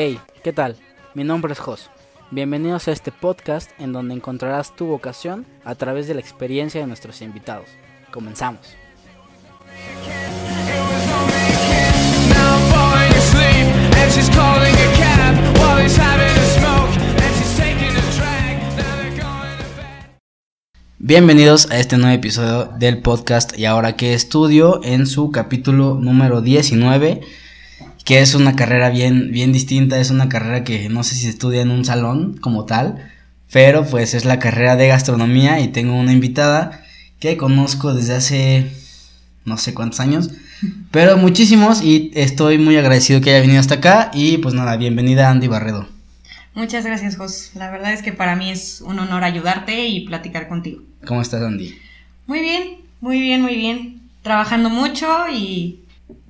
Hey, ¿qué tal? Mi nombre es Jos. Bienvenidos a este podcast en donde encontrarás tu vocación a través de la experiencia de nuestros invitados. Comenzamos. Bienvenidos a este nuevo episodio del podcast y ahora que estudio en su capítulo número 19, que es una carrera bien, bien distinta, es una carrera que no sé si se estudia en un salón como tal, pero pues es la carrera de gastronomía y tengo una invitada que conozco desde hace no sé cuántos años, pero muchísimos y estoy muy agradecido que haya venido hasta acá y pues nada, bienvenida Andy Barredo. Muchas gracias, Jos. La verdad es que para mí es un honor ayudarte y platicar contigo. ¿Cómo estás Andy? Muy bien, muy bien, muy bien. Trabajando mucho y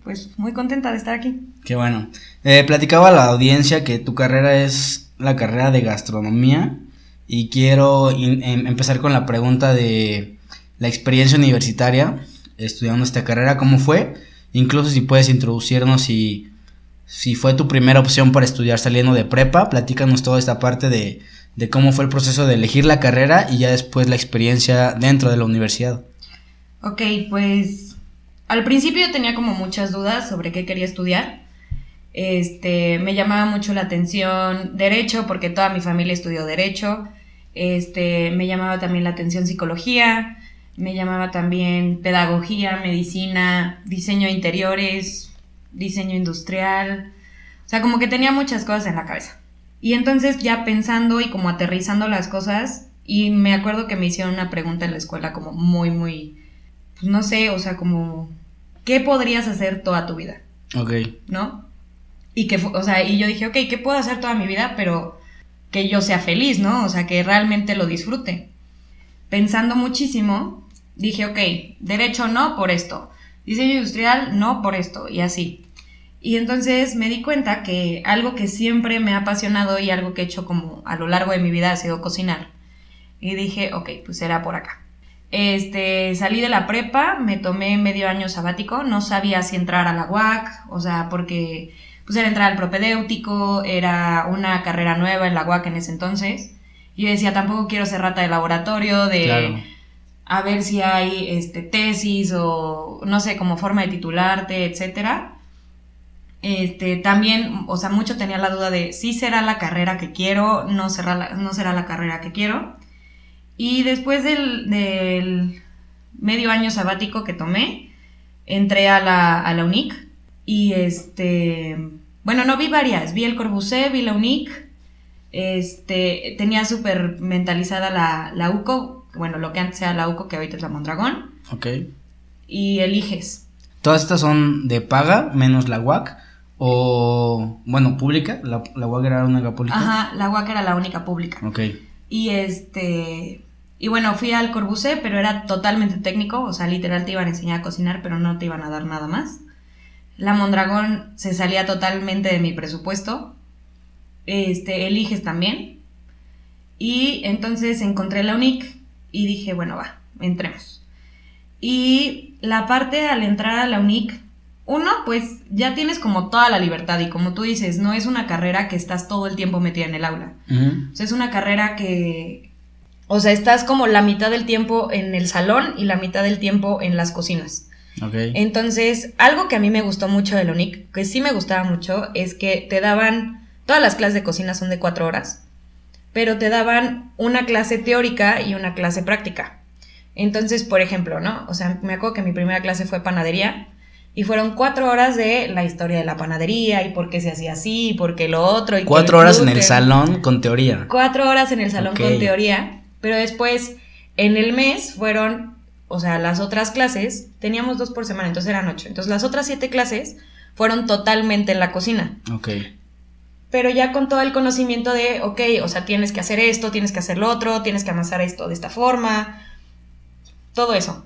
pues muy contenta de estar aquí. Qué bueno. Eh, platicaba a la audiencia que tu carrera es la carrera de gastronomía y quiero em- empezar con la pregunta de la experiencia universitaria estudiando esta carrera, ¿cómo fue? Incluso si puedes introducirnos si, si fue tu primera opción para estudiar saliendo de prepa, platícanos toda esta parte de, de cómo fue el proceso de elegir la carrera y ya después la experiencia dentro de la universidad. Ok, pues al principio tenía como muchas dudas sobre qué quería estudiar. Este, me llamaba mucho la atención derecho porque toda mi familia estudió derecho. Este, me llamaba también la atención psicología, me llamaba también pedagogía, medicina, diseño de interiores, diseño industrial. O sea, como que tenía muchas cosas en la cabeza. Y entonces ya pensando y como aterrizando las cosas, y me acuerdo que me hicieron una pregunta en la escuela como muy, muy, pues no sé, o sea, como, ¿qué podrías hacer toda tu vida? Ok. ¿No? Y que, o sea, y yo dije, ok, ¿qué puedo hacer toda mi vida? Pero que yo sea feliz, ¿no? O sea, que realmente lo disfrute. Pensando muchísimo, dije, ok, derecho no por esto, diseño industrial no por esto, y así. Y entonces me di cuenta que algo que siempre me ha apasionado y algo que he hecho como a lo largo de mi vida ha sido cocinar. Y dije, ok, pues será por acá. Este, salí de la prepa, me tomé medio año sabático, no sabía si entrar a la UAC, o sea, porque pues era entrar al propedéutico, era una carrera nueva en la UAC en ese entonces. Y yo decía, tampoco quiero ser rata de laboratorio, de Claro. a ver si hay este, tesis o no sé, como forma de titularte, etcétera. Este, también, o sea, mucho tenía la duda de si será la carrera que quiero, no será la, no será la carrera que quiero. Y después del, del medio año sabático que tomé, entré a la, a la UNIC y este, bueno, no vi varias, vi el Corbusier, vi la UNIC, este, tenía súper mentalizada la, la UCO, bueno, lo que antes era la UCO, que ahorita es la Mondragón, Ok. y eliges. Todas estas son de paga, menos la UAC, o, bueno, pública, la, la UAC era una pública. Ajá, la UAC era la única pública. Ok, Y este. Y bueno, fui al Corbusier, pero era totalmente técnico. O sea, literal te iban a enseñar a cocinar, pero no te iban a dar nada más. La Mondragón se salía totalmente de mi presupuesto. Este, eliges también. Y entonces encontré la UNIC y dije, bueno, va, entremos. Y la parte al entrar a la UNIC, uno, pues ya tienes como toda la libertad y como tú dices, no es una carrera que estás todo el tiempo metida en el aula. Ujú. O sea, es una carrera que, o sea, estás como la mitad del tiempo en el salón y la mitad del tiempo en las cocinas. Entonces, algo que a mí me gustó mucho de la UNIC, que sí me gustaba mucho, es que te daban, todas las clases de cocina son de cuatro horas, pero te daban una clase teórica y una clase práctica. Entonces, por ejemplo, ¿no? O sea, me acuerdo que mi primera clase fue panadería y fueron cuatro horas de la historia de la panadería y por qué se hacía así y por qué lo otro. Y Cuatro horas en el salón con teoría. Cuatro horas en el salón con teoría, pero después en el mes fueron, o sea, las otras clases, teníamos dos por semana, entonces eran ocho. Entonces las otras siete clases fueron totalmente en la cocina, Ok, pero ya con todo el conocimiento de, ok, o sea, tienes que hacer esto, tienes que hacer lo otro, tienes que amasar esto de esta forma, todo eso.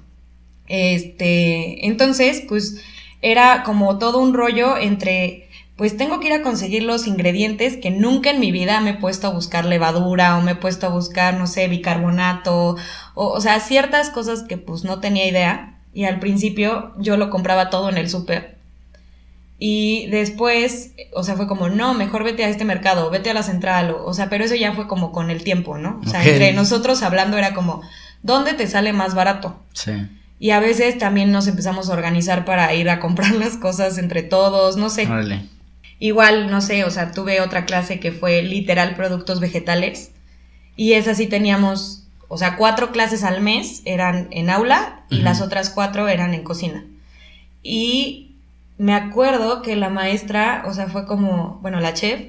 Este, entonces, pues era como todo un rollo entre, pues tengo que ir a conseguir los ingredientes que nunca en mi vida me he puesto a buscar levadura o me he puesto a buscar, no sé, bicarbonato, o, o sea, ciertas cosas que pues no tenía idea y al principio yo lo compraba todo en el súper Y después, o sea, fue como, no, mejor vete a este mercado, vete a la central, o, o sea, pero eso ya fue como con el tiempo, ¿no? O sea, entre nosotros hablando era como, ¿dónde te sale más barato? Sí. Y a veces también nos empezamos a organizar para ir a comprar las cosas entre todos, no sé. Órale. Igual, no sé, o sea, tuve otra clase que fue literal productos vegetales. Y esa sí teníamos, o sea, cuatro clases al mes eran en aula y las otras cuatro eran en cocina. Y me acuerdo que la maestra, o sea, fue como, bueno, la chef,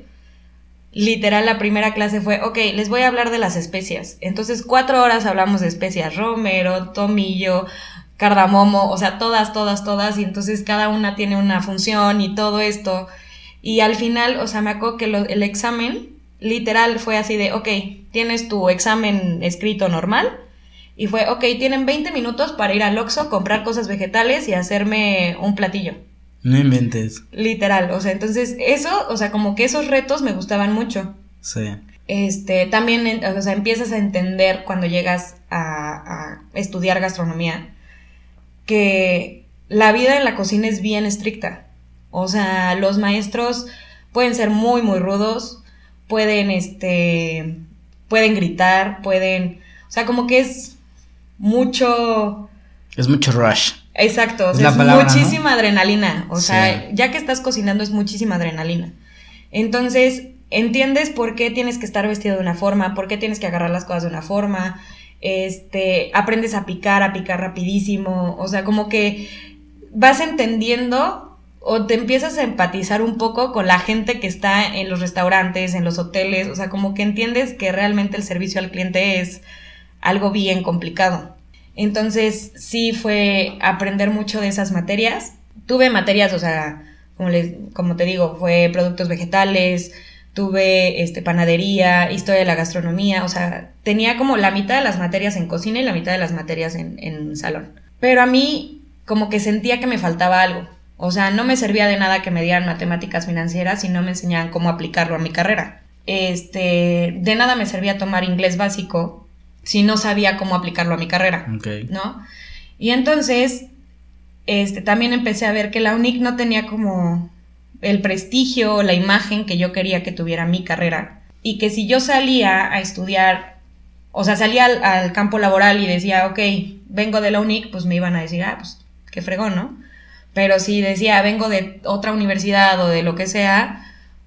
literal la primera clase fue, ok, les voy a hablar de las especias. Entonces, cuatro horas hablamos de especias, romero, tomillo, cardamomo, o sea, todas, todas, todas, y entonces cada una tiene una función y todo esto. Y al final, o sea, me acuerdo que lo- el examen literal fue así de, ok, tienes tu examen escrito normal. Y fue, ok, tienen 20 minutos para ir al Oxxo, comprar cosas vegetales y hacerme un platillo. No inventes. Literal, o sea, entonces eso, o sea, como que esos retos me gustaban mucho. Sí. Este, también, o sea, empiezas a entender cuando llegas a, a estudiar gastronomía que la vida en la cocina es bien estricta. O sea, los maestros pueden ser muy, muy rudos, pueden, este, pueden gritar, pueden, o sea, como que es mucho, Es mucho rush. Exacto, o Es sea, la es palabra, ¿no? muchísima adrenalina. O sea, ya que estás cocinando es muchísima adrenalina. Entonces, entiendes por qué tienes que estar vestido de una forma, por qué tienes que agarrar las cosas de una forma. Este, aprendes a picar, a picar rapidísimo. O sea, como que vas entendiendo o te empiezas a empatizar un poco con la gente que está en los restaurantes, en los hoteles. O sea, como que entiendes que realmente el servicio al cliente es algo bien complicado. Entonces, sí fue aprender mucho de esas materias. Tuve materias, o sea, como, les, como te digo, fue productos vegetales, tuve este, panadería, historia de la gastronomía, o sea, tenía como la mitad de las materias en cocina y la mitad de las materias en, en salón. Pero a mí como que sentía que me faltaba algo. O sea, no me servía de nada que me dieran matemáticas financieras si no me enseñaban cómo aplicarlo a mi carrera. Este, de nada me servía tomar inglés básico si no sabía cómo aplicarlo a mi carrera. ¿no? Y entonces, este, también empecé a ver que la UNIC no tenía como el prestigio o la imagen que yo quería que tuviera mi carrera. Y que si yo salía a estudiar, o sea, salía al, al campo laboral y decía, ok, vengo de la UNIC, pues me iban a decir, ah, pues qué fregón, ¿no? Pero si decía, vengo de otra universidad o de lo que sea,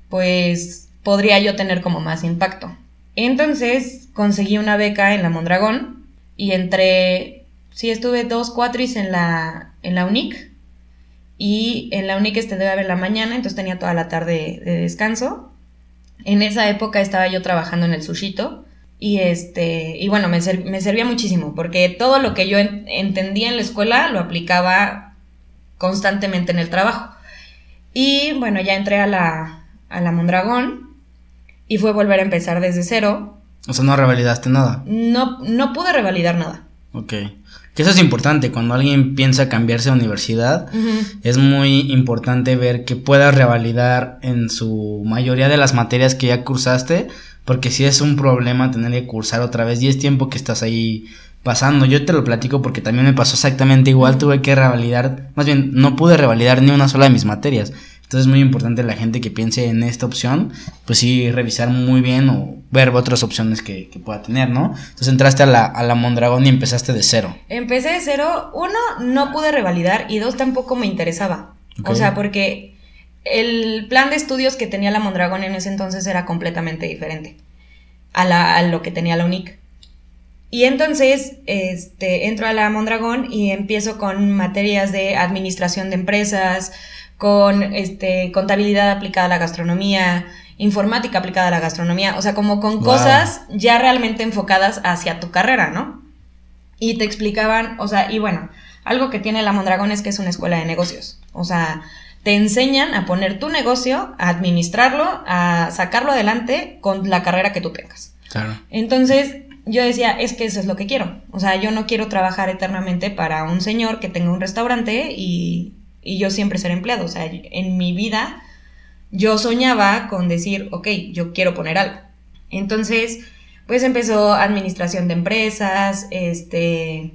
pues podría yo tener como más impacto. Entonces conseguí una beca en la Mondragón y entré, sí, estuve dos cuatris en la, en la UNIC y en la UNIC este debe haber la mañana, entonces tenía toda la tarde de descanso. En esa época estaba yo trabajando en el sushito y este y bueno, me, me servía muchísimo porque todo lo que yo en- entendía en la escuela lo aplicaba constantemente en el trabajo. Y bueno, ya entré a la, a la Mondragón y fue volver a empezar desde cero. O sea, no revalidaste nada. No, no pude revalidar nada. Ok. Que eso es importante. Cuando alguien piensa cambiarse de universidad, es muy importante ver que puedas revalidar en su mayoría de las materias que ya cursaste, porque si es un problema tener que cursar otra vez y es tiempo que estás ahí pasando. Yo te lo platico porque también me pasó exactamente igual, tuve que revalidar, más bien no pude revalidar ni una sola de mis materias. Entonces es muy importante la gente que piense en esta opción, pues sí, revisar muy bien o ver otras opciones que, que pueda tener, ¿no? Entonces entraste a la, a la Mondragón y empezaste de cero. Empecé de cero. Uno, no pude revalidar y dos, tampoco me interesaba. O sea, porque el plan de estudios que tenía la Mondragón en ese entonces era completamente diferente a, la, a lo que tenía la UNIC. Y entonces este, entro a la Mondragón y empiezo con materias de administración de empresas, con este, contabilidad aplicada a la gastronomía, informática aplicada a la gastronomía, o sea, como con Wow. cosas ya realmente enfocadas hacia tu carrera, ¿no? Y te explicaban, o sea, y bueno, algo que tiene la Mondragón es que es una escuela de negocios, o sea, te enseñan a poner tu negocio, a administrarlo, a sacarlo adelante con la carrera que tú tengas. Claro. Entonces yo decía, es que eso es lo que quiero. O sea, yo no quiero trabajar eternamente para un señor que tenga un restaurante y, y yo siempre ser empleado. O sea, en mi vida yo soñaba con decir, ok, yo quiero poner algo. Entonces, pues empezó administración de empresas, este...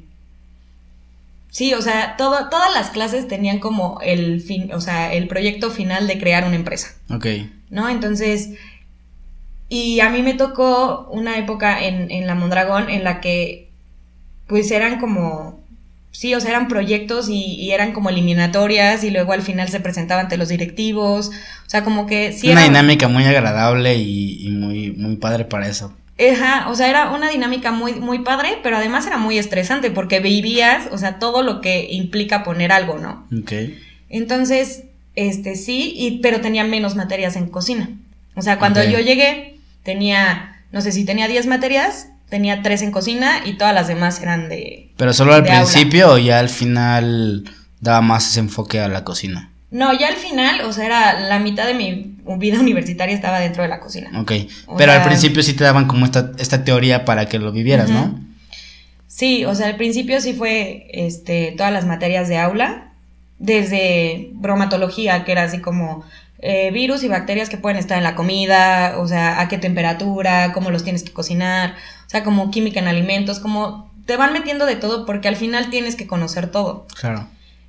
Sí, o sea, todo, todas las clases tenían como el fin, o sea, el proyecto final de crear una empresa, Ok. ¿no? Entonces, y a mí me tocó una época en, en la Mondragón en la que, pues eran como, sí, o sea, eran proyectos y, y eran como eliminatorias y luego al final se presentaba ante los directivos, o sea, como que sí Una era- dinámica muy agradable y, y muy, muy padre para eso. Ajá, o sea, era una dinámica muy, muy padre, pero además era muy estresante porque vivías, o sea, todo lo que implica poner algo, ¿no? Ok. Entonces, este sí, y, pero tenía menos materias en cocina. O sea, cuando yo llegué, tenía, no sé si tenía 10 materias, tenía 3 en cocina y todas las demás eran de... Pero solo al aula. principio o ya al final daba más ese enfoque a la cocina. No, ya al final, o sea, era la mitad de mi vida universitaria estaba dentro de la cocina. Ok. O Pero al principio sí te daban como esta, esta teoría para que lo vivieras. ¿no? Sí, o sea, al principio sí fue este, todas las materias de aula, desde bromatología, que era así como eh, virus y bacterias que pueden estar en la comida, o sea, a qué temperatura, cómo los tienes que cocinar, o sea, como química en alimentos, como te van metiendo de todo porque al final tienes que conocer todo. Claro.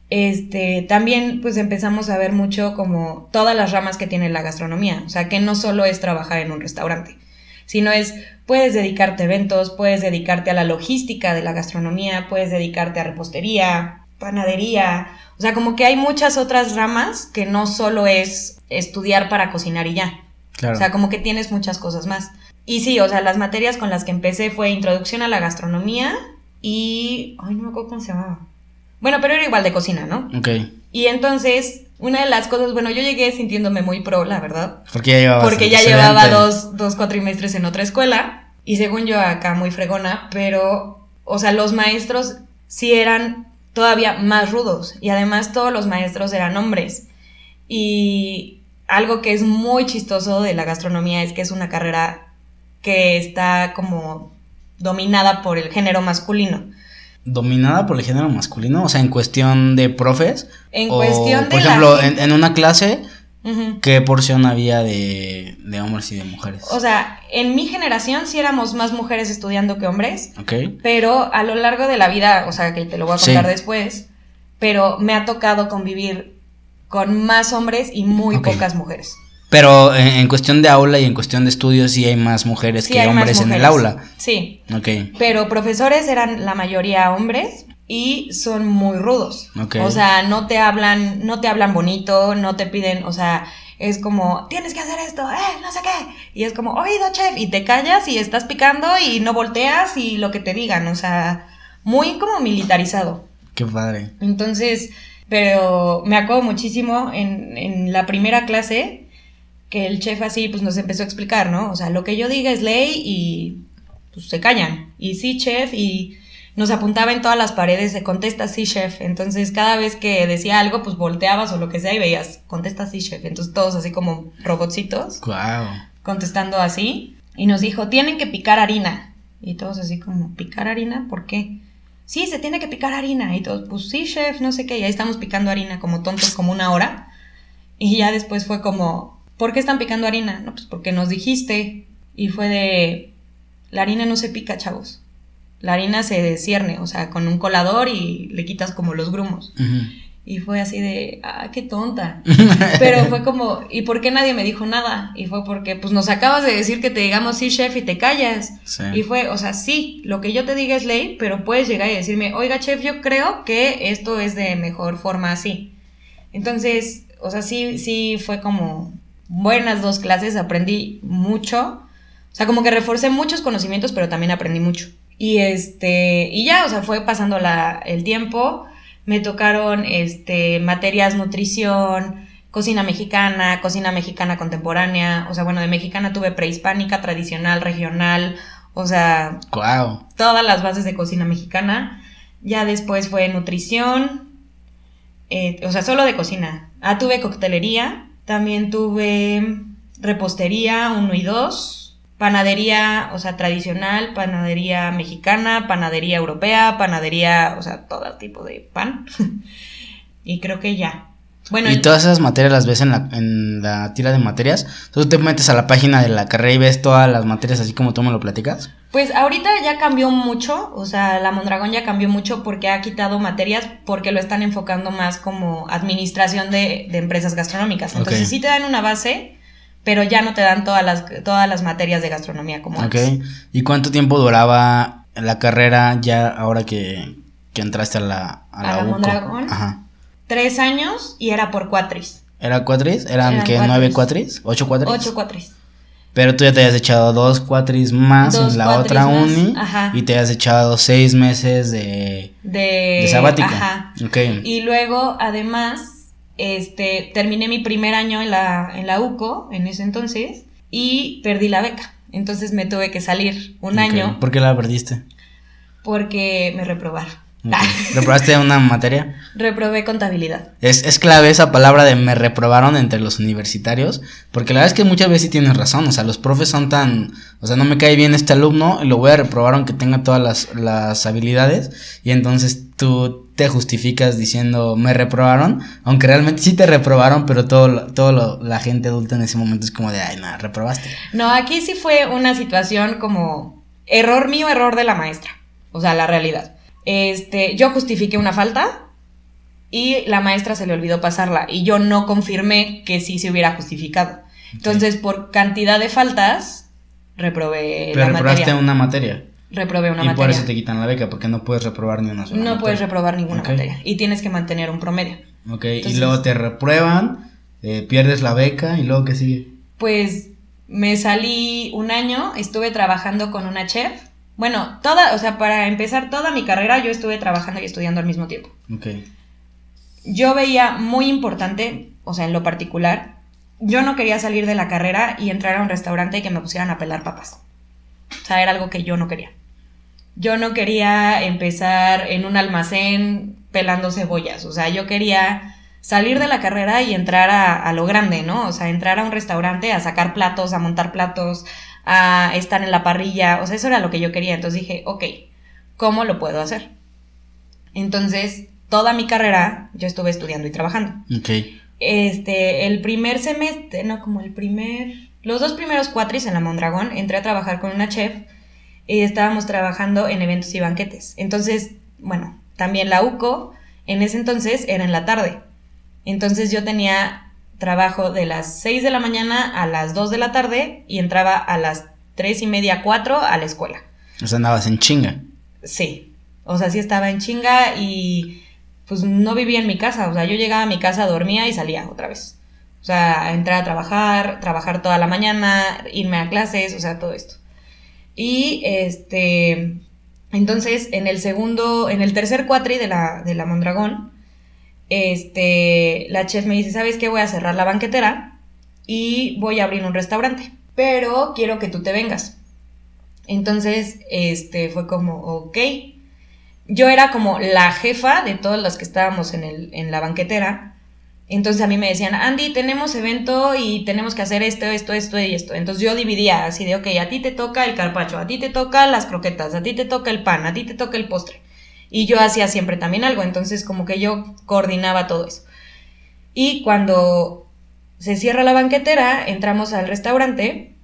Este, también pues empezamos a ver mucho como todas las ramas que tiene la gastronomía, o sea, que no solo es trabajar en un restaurante, sino es, puedes dedicarte a eventos, puedes dedicarte a la logística de la gastronomía, puedes dedicarte a repostería, panadería, o sea, como que hay muchas otras ramas que no solo es estudiar para cocinar y ya, Claro. o sea, como que tienes muchas cosas más. Y sí, o sea, las materias con las que empecé fue introducción a la gastronomía y... Ay, no me acuerdo cómo se llamaba. Bueno, pero era igual de cocina, ¿no? ok. Y entonces, una de las cosas, bueno, yo llegué sintiéndome muy pro, la verdad, Porque ya llevaba. porque ya llevaba dos, dos cuatrimestres en otra escuela y según yo acá muy fregona, pero, o sea, los maestros sí eran todavía más rudos y además todos los maestros eran hombres. Y algo que es muy chistoso de la gastronomía es que es una carrera que está como dominada por el género masculino. Dominada por el género masculino, o sea, en cuestión de profes. En o, cuestión de Por ejemplo, en, en una clase, ¿qué porción había de, de hombres y de mujeres? O sea, en mi generación sí éramos más mujeres estudiando que hombres, ok. pero a lo largo de la vida, o sea, que te lo voy a Sí. contar después, pero me ha tocado convivir con más hombres y muy pocas mujeres. Pero en, en cuestión de aula y en cuestión de estudios, sí hay más mujeres Sí que más hombres en el aula. Sí, Ok. pero profesores eran la mayoría hombres y son muy rudos. Ok. O sea, no te hablan, no te hablan bonito, no te piden, o sea, es como, tienes que hacer esto, eh, no sé qué. Y es como, oído, chef, y te callas y estás picando y no volteas y lo que te digan, o sea, muy como militarizado. Qué padre. Entonces, pero me acuerdo muchísimo en, en la primera clase que el chef así pues nos empezó a explicar, ¿no? O sea, lo que yo diga es ley y pues se callan. Y sí, chef, y nos apuntaba en todas las paredes de contesta sí, chef. Entonces, cada vez que decía algo, pues volteabas o lo que sea y veías, contesta sí, chef. Entonces, todos así como robotcitos Wow. contestando así. Y nos dijo, tienen que picar harina. Y todos así como, ¿picar harina? ¿Por qué? Sí, se tiene que picar harina. Y todos, pues sí, chef, no sé qué. Y ahí estamos picando harina como tontos como una hora. Y ya después fue como, ¿por qué están picando harina? No, pues porque nos dijiste. Y fue de, la harina no se pica, chavos. La harina se descierne, o sea, con un colador y le quitas como los grumos. Y fue así de, ah, qué tonta. Pero fue como, ¿y por qué nadie me dijo nada? Y fue porque, pues nos acabas de decir que te digamos sí, chef, y te callas. Sí. Y fue, o sea, sí, lo que yo te diga es ley, pero puedes llegar y decirme, oiga, chef, yo creo que esto es de mejor forma así. Entonces, o sea, sí, sí fue como buenas dos clases, aprendí mucho. O sea, como que reforcé muchos conocimientos, pero también aprendí mucho. Y este, y ya, o sea, fue pasando la, el tiempo. Me tocaron este, materias nutrición, cocina mexicana, cocina mexicana contemporánea. O sea, bueno, de mexicana tuve prehispánica, tradicional, regional. O sea, Wow. todas las bases de cocina mexicana. Ya después fue nutrición, eh, o sea, solo de cocina. Ah, tuve coctelería, también tuve repostería 1 y 2, panadería, o sea, tradicional, panadería mexicana, panadería europea, panadería, o sea, todo tipo de pan. y creo que ya. Bueno, y todas esas materias las ves en la, en la tira de materias. Tú te metes a la página de la carrera y ves todas las materias así como tú me lo platicas. Pues ahorita ya cambió mucho, o sea, la Mondragón ya cambió mucho porque ha quitado materias porque lo están enfocando más como administración de, de empresas gastronómicas. Entonces Ok. sí te dan una base, pero ya no te dan todas las, todas las materias de gastronomía como Ok. antes. ¿Y cuánto tiempo duraba la carrera ya ahora que, que entraste a la, a ¿A la? Mondragón? Ajá. Tres años y era por cuatris. ¿Era cuatris? ¿Eran, Eran qué? cuatris. ¿Nueve cuatris? ¿Ocho cuatris? Ocho cuatris. Pero tú ya te habías echado dos cuatris más Dos en la otra más, uni. ajá. Y te habías echado seis meses de, De, de sabático. Ajá. Y luego, además, este, terminé mi primer año en la, en la UCO, en ese entonces, y perdí la beca. Entonces me tuve que salir un año ¿Por qué la perdiste? porque me reprobaron. ¿Reprobaste una materia? Reprobé contabilidad. Es, es clave esa palabra de me reprobaron entre los universitarios, porque la verdad es que muchas veces sí tienes razón, o sea, los profes son tan, o sea, no me cae bien este alumno, y lo voy a reprobar aunque tenga todas las, las habilidades, y entonces tú te justificas diciendo me reprobaron, aunque realmente sí te reprobaron, pero todo, todo lo- la gente adulta en ese momento es como de, ay, nada, reprobaste. No, aquí sí fue una situación como error mío, error de la maestra. O sea, la realidad. Este, yo justifiqué una falta y la maestra se le olvidó pasarla y yo no confirmé que sí se hubiera justificado. Entonces, por cantidad de faltas, reprobé Pero la reprobaste materia. una materia, Reprobé una y por materia. eso te quitan la beca, porque no puedes reprobar ni una sola No materia. puedes reprobar ninguna materia y tienes que mantener un promedio. Ok, y luego te reprueban, eh, pierdes la beca, y luego, ¿qué sigue? Pues me salí un año, estuve trabajando con una chef. Bueno, toda, o sea, para empezar toda mi carrera yo estuve trabajando y estudiando al mismo tiempo. Ok. Yo veía muy importante, o sea, en lo particular, yo no quería salir de la carrera y entrar a un restaurante y que me pusieran a pelar papas. O sea, era algo que yo no quería. Yo no quería empezar en un almacén pelando cebollas. O sea, yo quería salir de la carrera y entrar a, a lo grande, ¿no? O sea, entrar a un restaurante a sacar platos, a montar platos, a estar en la parrilla. O sea, eso era lo que yo quería. Entonces dije, ok, ¿cómo lo puedo hacer? Entonces, toda mi carrera yo estuve estudiando y trabajando. Ok. Este, el primer semestre, no, como el primer, los dos primeros cuatris en la Mondragón, entré a trabajar con una chef y estábamos trabajando en eventos y banquetes. Entonces, bueno, también la UCO en ese entonces era en la tarde. Entonces yo tenía trabajo de las 6 de la mañana a las 2 de la tarde y entraba a las 3 y media, 4 a la escuela. O sea, andabas en chinga. Sí, o sea, sí estaba en chinga y pues no vivía en mi casa, o sea, yo llegaba a mi casa, dormía y salía otra vez. O sea, entrar a trabajar, trabajar toda la mañana, irme a clases, o sea, todo esto. Y este, entonces en el segundo, en el tercer cuatri de la, de la Mondragón, este, la chef me dice, ¿sabes qué? Voy a cerrar la banquetera y voy a abrir un restaurante, pero quiero que tú te vengas. Entonces, este, fue como, ok. Yo era como la jefa de todas las que estábamos en, el, en la banquetera. Entonces a mí me decían, Andy, tenemos evento y tenemos que hacer esto, esto, esto y esto. Entonces yo dividía así de, ok, a ti te toca el carpacho, a ti te toca las croquetas, a ti te toca el pan, a ti te toca el postre. Y yo hacía siempre también algo, entonces como que yo coordinaba todo eso. Y cuando se cierra la banquetera, entramos al restaurante,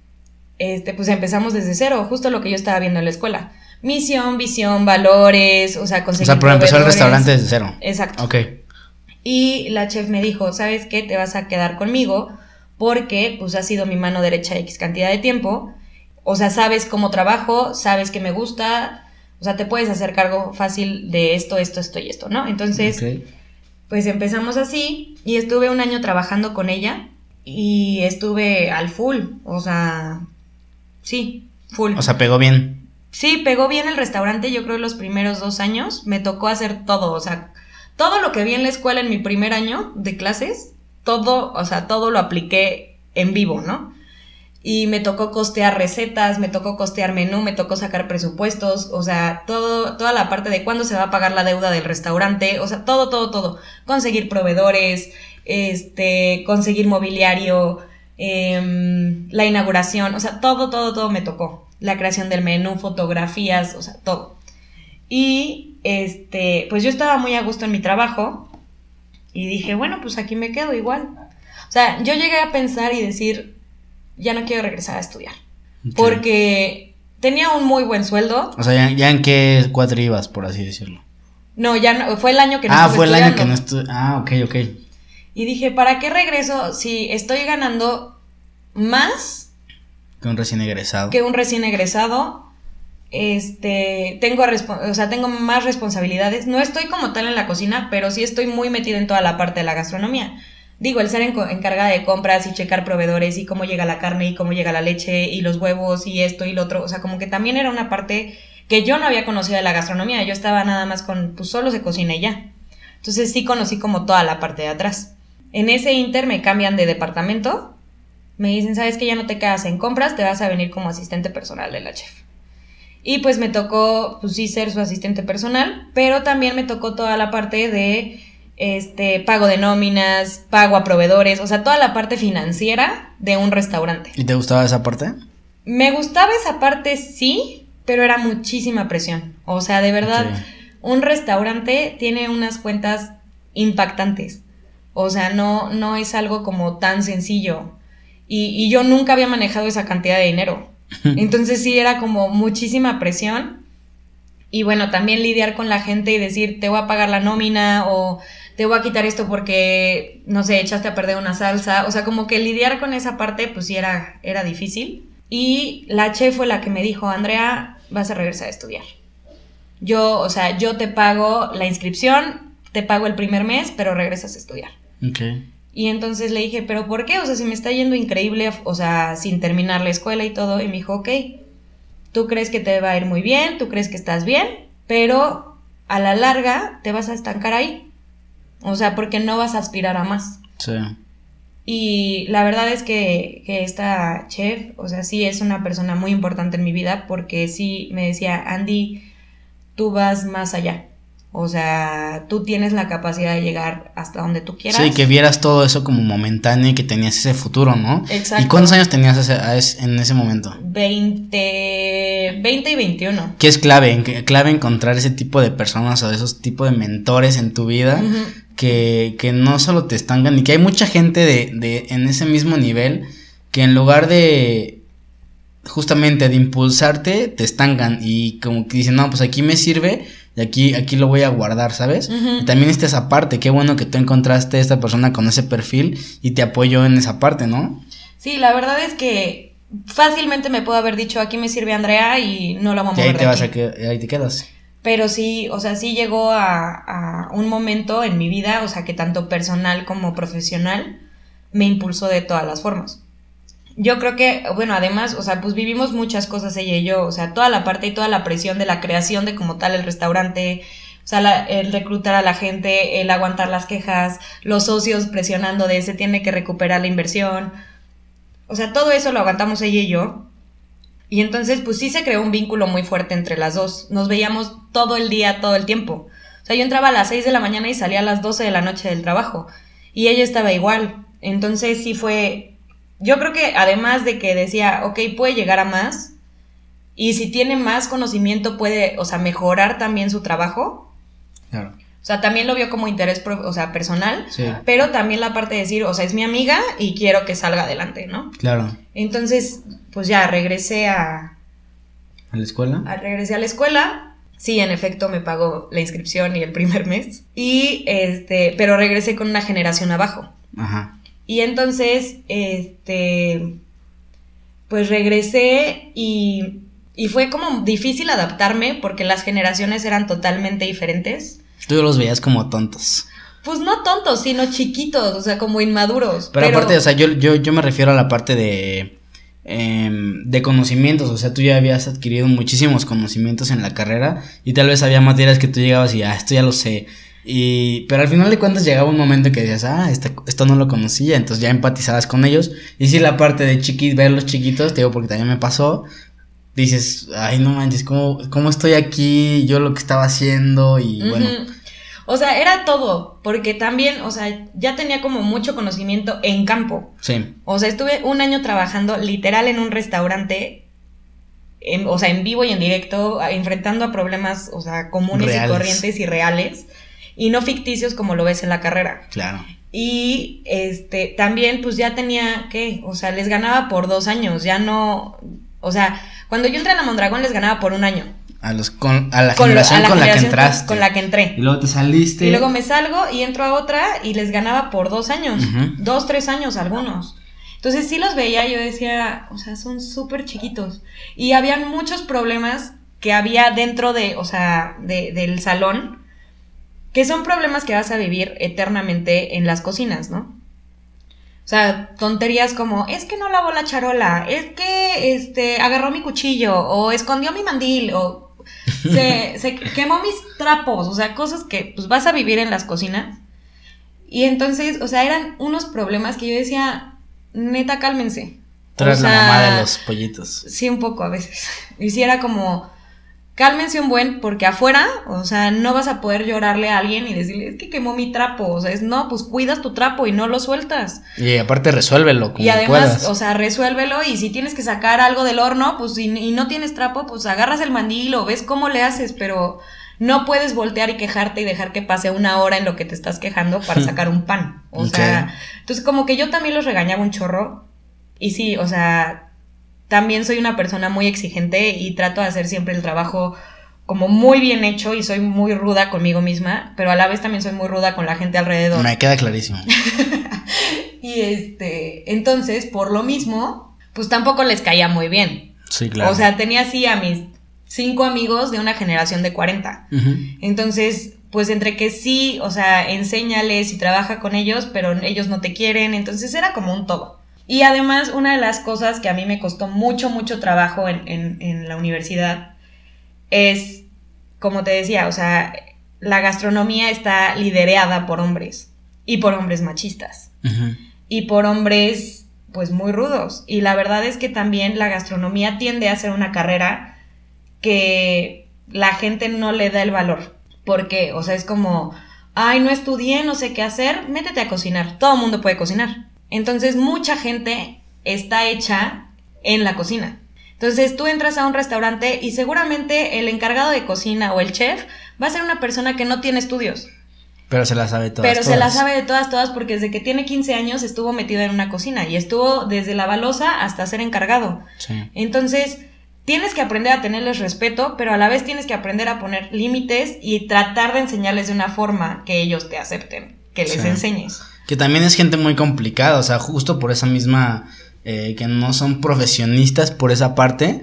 este, pues empezamos desde cero, justo lo que yo estaba viendo en la escuela. Misión, visión, valores, o sea, O conseguir sea, pero empezó el restaurante desde cero. Exacto. Ok. Y la chef me dijo, ¿sabes qué? Te vas a quedar conmigo porque pues has sido mi mano derecha X cantidad de tiempo. O sea, sabes cómo trabajo, sabes que me gusta, o sea, te puedes hacer cargo fácil de esto, esto, esto y esto, ¿no? Entonces, pues empezamos así y estuve un año trabajando con ella y estuve al full, o sea, sí, full. O sea, pegó bien. Sí, pegó bien el restaurante, yo creo los primeros dos años. Me tocó hacer todo, o sea, todo lo que vi en la escuela en mi primer año de clases, todo, o sea, todo lo apliqué en vivo, ¿no? Y me tocó costear recetas, me tocó costear menú, me tocó sacar presupuestos, o sea, todo, toda la parte de cuándo se va a pagar la deuda del restaurante, o sea, todo, todo, todo. Conseguir proveedores, este, conseguir mobiliario, em, la inauguración, o sea, todo, todo, todo me tocó. La creación del menú, fotografías, o sea, todo. Y este, pues yo estaba muy a gusto en mi trabajo y dije, bueno, pues aquí me quedo igual. O sea, yo llegué a pensar y decir, ya no quiero regresar a estudiar. Porque tenía un muy buen sueldo. O sea, ya, ya en qué cuadro ibas, por así decirlo. No, ya no, fue el año que no ah, fue el año que no estuve. Ah, ok, ok. Y dije, ¿para qué regreso si estoy ganando más Que un recién egresado. que un recién egresado? Este, tengo, más responsabilidades. No estoy como tal en la cocina, pero sí estoy muy metida en toda la parte de la gastronomía. Digo, el ser enco- encargada de compras y checar proveedores y cómo llega la carne y cómo llega la leche y los huevos y esto y lo otro. O sea, como que también era una parte que yo no había conocido de la gastronomía. Yo estaba nada más con, pues solo se cocina y ya. Entonces sí conocí como toda la parte de atrás. En ese inter me cambian de departamento. Me dicen, sabes que ya no te quedas en compras, te vas a venir como asistente personal de la chef. Y pues me tocó, pues sí, ser su asistente personal, pero también me tocó toda la parte de este pago de nóminas, pago a proveedores, o sea, toda la parte financiera de un restaurante. ¿Y te gustaba esa parte? Me gustaba esa parte, sí, pero era muchísima presión. O sea, de verdad, un restaurante tiene unas cuentas impactantes. O sea, no, no es algo como tan sencillo. Y, y yo nunca había manejado esa cantidad de dinero. Entonces sí era como muchísima presión. Y bueno, también lidiar con la gente y decir, te voy a pagar la nómina o te voy a quitar esto porque, no sé, echaste a perder una salsa. O sea, como que lidiar con esa parte, pues sí era, era difícil. Y la chef fue la que me dijo, Andrea, vas a regresar a estudiar. Yo, o sea, yo te pago la inscripción, te pago el primer mes, pero regresas a estudiar. Ok. Y entonces le dije, ¿pero por qué? O sea, si me está yendo increíble, o sea, sin terminar la escuela y todo. Y me dijo, ok, tú crees que te va a ir muy bien, tú crees que estás bien, pero a la larga te vas a estancar ahí. O sea, porque no vas a aspirar a más. Sí. Y la verdad es que, que esta chef, o sea, sí es una persona muy importante en mi vida porque sí me decía, Andy, tú vas más allá. O sea, tú tienes la capacidad de llegar hasta donde tú quieras. Sí, que vieras todo eso como momentáneo y que tenías ese futuro, ¿no? Exacto. ¿Y cuántos años tenías ese- en ese momento? 20, 20 y 21. ¿Qué es clave? En que- clave encontrar ese tipo de personas o esos tipos de mentores en tu vida que, que no solo te estancan y que hay mucha gente de, de en ese mismo nivel que en lugar de justamente de impulsarte te estancan y como que dicen no pues aquí me sirve y aquí aquí lo voy a guardar sabes y también está esa parte qué bueno que tú encontraste esta persona con ese perfil y te apoyó en esa parte no Sí, la verdad es que fácilmente me puedo haber dicho, aquí me sirve Andrea y no la vamos y a ahí mover te de vas a aquí". que ahí te quedas Pero sí, o sea, sí llegó a, a un momento en mi vida, o sea, que tanto personal como profesional me impulsó de todas las formas. Yo creo que, bueno, además, o sea, pues vivimos muchas cosas ella y yo, o sea, toda la parte y toda la presión de la creación de como tal el restaurante, o sea, la- el reclutar a la gente, el aguantar las quejas, los socios presionando de se tiene que recuperar la inversión. O sea, todo eso lo aguantamos ella y yo. Y entonces, pues sí se creó un vínculo muy fuerte entre las dos. Nos veíamos todo el día, todo el tiempo. O sea, yo entraba a las 6 de la mañana y salía a las 12 de la noche del trabajo. Y ella estaba igual. Entonces sí fue... Yo creo que además de que decía, ok, puede llegar a más. Y si tiene más conocimiento puede, o sea, mejorar también su trabajo. claro O sea, también lo vio como interés, o sea, personal. sí Pero también la parte de decir, o sea, es mi amiga y quiero que salga adelante, ¿no? claro Entonces, pues ya regresé a, a la escuela regresé a la escuela. Sí, en efecto, me pagó la inscripción y el primer mes. Y este, pero regresé con una generación abajo. ajá Y entonces, este, pues regresé y, y fue como difícil adaptarme porque las generaciones eran totalmente diferentes. tú los veías como tontos Pues no tontos, sino chiquitos, o sea, como inmaduros. Pero, aparte, o sea, yo, yo, yo me refiero a la parte de, em, de conocimientos, o sea, tú ya habías adquirido muchísimos conocimientos en la carrera y tal vez había materias que tú llegabas y, ah, esto ya lo sé. Y, pero al final de cuentas llegaba un momento que decías, ah, esta- esto no lo conocía, entonces ya empatizabas con ellos. Y sí, la parte de chiquis, ver los chiquitos, te digo, porque también me pasó, dices, ay, no manches, ¿cómo, cómo estoy aquí? Yo lo que estaba haciendo y bueno. O sea, era todo, porque también, o sea, ya tenía como mucho conocimiento en campo. sí, O sea, estuve un año trabajando literal en un restaurante, en- o sea, en vivo y en directo, enfrentando a problemas, o sea, comunes Reales. y corrientes y reales, y no ficticios como lo ves en la carrera. claro. Y este, también, pues ya tenía, ¿qué? O sea, les ganaba por dos años, ya no, O sea, cuando yo entré a la Mondragón les ganaba por un año. A, los, con, a la Con lo- generación a la con la que entraste. con la que entré. Y luego te saliste. Y luego me salgo y entro a otra y les ganaba por dos años, dos, tres años algunos. Entonces sí los veía y yo decía, o sea, son súper chiquitos. Y habían muchos problemas que había dentro de, o sea, de- del salón, que son problemas que vas a vivir eternamente en las cocinas, ¿no? O sea, tonterías como, es que no lavó la charola, es que este, agarró mi cuchillo, o escondió mi mandil, o se, se quemó mis trapos, o sea, cosas que pues vas a vivir en las cocinas. Y entonces, o sea, eran unos problemas que yo decía, neta, cálmense. Tras O la mamá de los pollitos. Sí, un poco a veces. Y sí era como, cálmense un buen, porque afuera, o sea, no vas a poder llorarle a alguien y decirle, es que quemó mi trapo. O sea, es no, pues cuidas tu trapo y no lo sueltas. Y aparte resuélvelo como y además, puedas. o sea, resuélvelo y si tienes que sacar algo del horno, pues y, y no tienes trapo, pues agarras el mandil o ves cómo le haces, pero no puedes voltear y quejarte y dejar que pase una hora en lo que te estás quejando para sacar un pan. O sea, entonces como que yo también los regañaba un chorro y sí, o sea, también soy una persona muy exigente y trato de hacer siempre el trabajo como muy bien hecho y soy muy ruda conmigo misma, pero a la vez también soy muy ruda con la gente alrededor. Me queda clarísimo. Y este, entonces, por lo mismo, pues tampoco les caía muy bien. Sí, claro. O sea, tenía así a mis cinco amigos de una generación de 40. Ujú. Entonces, pues entre que sí, o sea, enséñales y trabaja con ellos, pero ellos no te quieren, entonces era como un todo. Y además, una de las cosas que a mí me costó mucho, mucho trabajo en, en- en la universidad es, como te decía, o sea, la gastronomía está liderada por hombres y por hombres machistas y por hombres pues muy rudos. Y la verdad es que también la gastronomía tiende a ser una carrera que la gente no le da el valor. Porque, o sea, es como, ay, no estudié, no sé qué hacer, métete a cocinar. Todo el mundo puede cocinar. Entonces, mucha gente está hecha en la cocina. Entonces, tú entras a un restaurante y seguramente el encargado de cocina o el chef va a ser una persona que no tiene estudios. Pero se la sabe todas. Pero se la sabe de todas, todas, porque desde que tiene 15 años estuvo metido en una cocina y estuvo desde la balosa hasta ser encargado. Sí. Entonces, tienes que aprender a tenerles respeto, pero a la vez tienes que aprender a poner límites y tratar de enseñarles de una forma que ellos te acepten, que les Sí. enseñes. Que también es gente muy complicada, o sea, justo por esa misma, eh, que no son profesionistas por esa parte,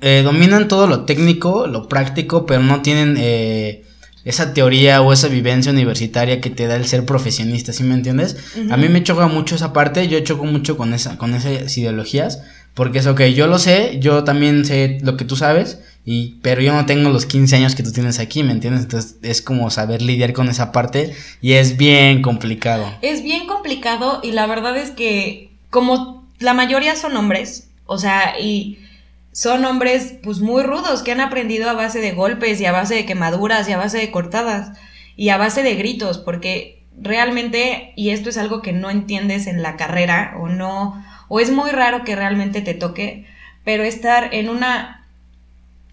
eh, dominan todo lo técnico, lo práctico, pero no tienen eh, esa teoría o esa vivencia universitaria que te da el ser profesionista, ¿sí me entiendes? A mí me choca mucho esa parte, yo choco mucho con, esa, con esas ideologías, porque es ok, yo lo sé, yo también sé lo que tú sabes, y, pero yo no tengo los 15 años que tú tienes aquí, ¿me entiendes? Entonces es como saber lidiar con esa parte y es bien complicado. Es bien complicado y la verdad es que como la mayoría son hombres, o sea, y son hombres pues muy rudos que han aprendido a base de golpes y a base de quemaduras y a base de cortadas y a base de gritos, porque realmente, y esto es algo que no entiendes en la carrera o no, o es muy raro que realmente te toque, pero estar en una,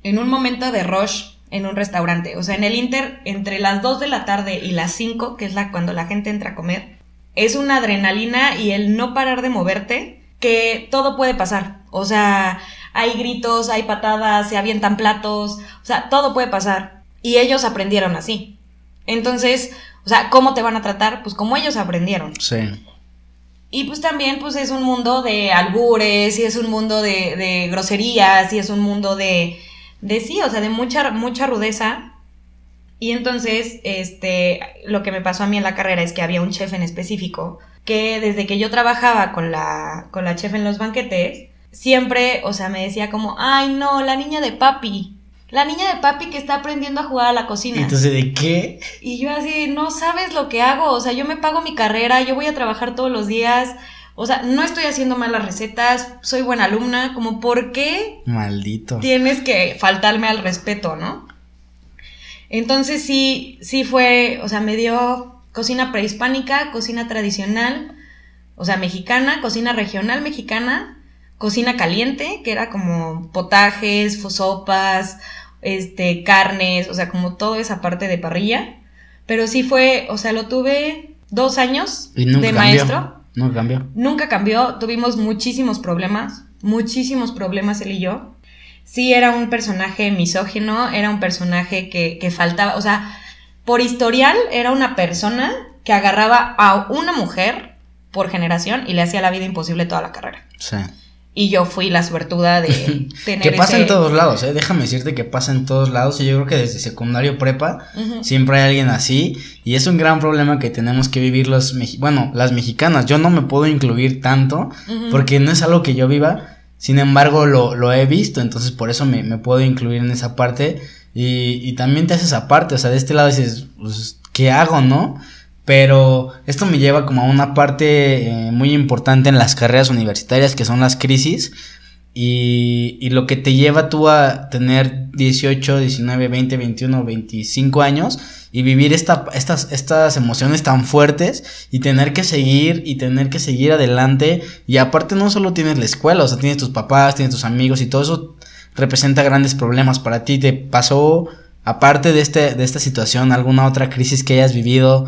en un momento de rush en un restaurante, o sea, en el Inter, entre las 2 de la tarde y las 5, que es la cuando la gente entra a comer, es una adrenalina y el no parar de moverte, que todo puede pasar. O sea, hay gritos, hay patadas, se avientan platos, o sea, todo puede pasar. Y ellos aprendieron así. Entonces, o sea, ¿cómo te van a tratar? Pues como ellos aprendieron. Sí. Y pues también pues es un mundo de albures y es un mundo de, de groserías y es un mundo de, de sí, o sea, de mucha, mucha rudeza. Y entonces, este, lo que me pasó a mí en la carrera es que había un chef en específico que desde que yo trabajaba con la, con la chef en los banquetes, siempre, o sea, me decía como, ay no, la niña de papi, la niña de papi que está aprendiendo a jugar a la cocina. Entonces, ¿de qué? Y yo así, no sabes lo que hago, o sea, yo me pago mi carrera, yo voy a trabajar todos los días, o sea, no estoy haciendo malas recetas, soy buena alumna, como, ¿por qué Maldito. tienes que faltarme al respeto, no? Entonces sí, sí fue, o sea, me dio cocina prehispánica, cocina tradicional, o sea, mexicana, cocina regional mexicana, cocina caliente, que era como potajes, sopas, este, carnes, o sea, como toda esa parte de parrilla. Pero sí fue, o sea, lo tuve dos años Y nunca de cambió. maestro. No cambió. Nunca cambió, tuvimos muchísimos problemas. muchísimos problemas él y yo. Sí, era un personaje misógino, era un personaje que, que faltaba, o sea, por historial era una persona que agarraba a una mujer por generación y le hacía la vida imposible toda la carrera. Sí. Y yo fui la suertuda de tener Que pasa ese- en todos lados, ¿eh? Déjame decirte que pasa en todos lados. Y yo creo que desde secundario prepa siempre hay alguien así. Y es un gran problema que tenemos que vivir los bueno, las mexicanas. Yo no me puedo incluir tanto porque no es algo que yo viva. Sin embargo, lo, lo he visto. Entonces, por eso me, me puedo incluir en esa parte. Y, y también te haces aparte. O sea, de este lado dices, pues, ¿qué hago, no? Pero esto me lleva como a una parte eh, muy importante en las carreras universitarias que son las crisis y, y lo que te lleva tú a tener 18, 19, 20, 21, 25 años y vivir esta, estas, estas emociones tan fuertes y tener que seguir y tener que seguir adelante y aparte no solo tienes la escuela, o sea, tienes tus papás, tienes tus amigos y todo eso representa grandes problemas para ti. ¿Te pasó, aparte de, este, de esta situación, alguna otra crisis que hayas vivido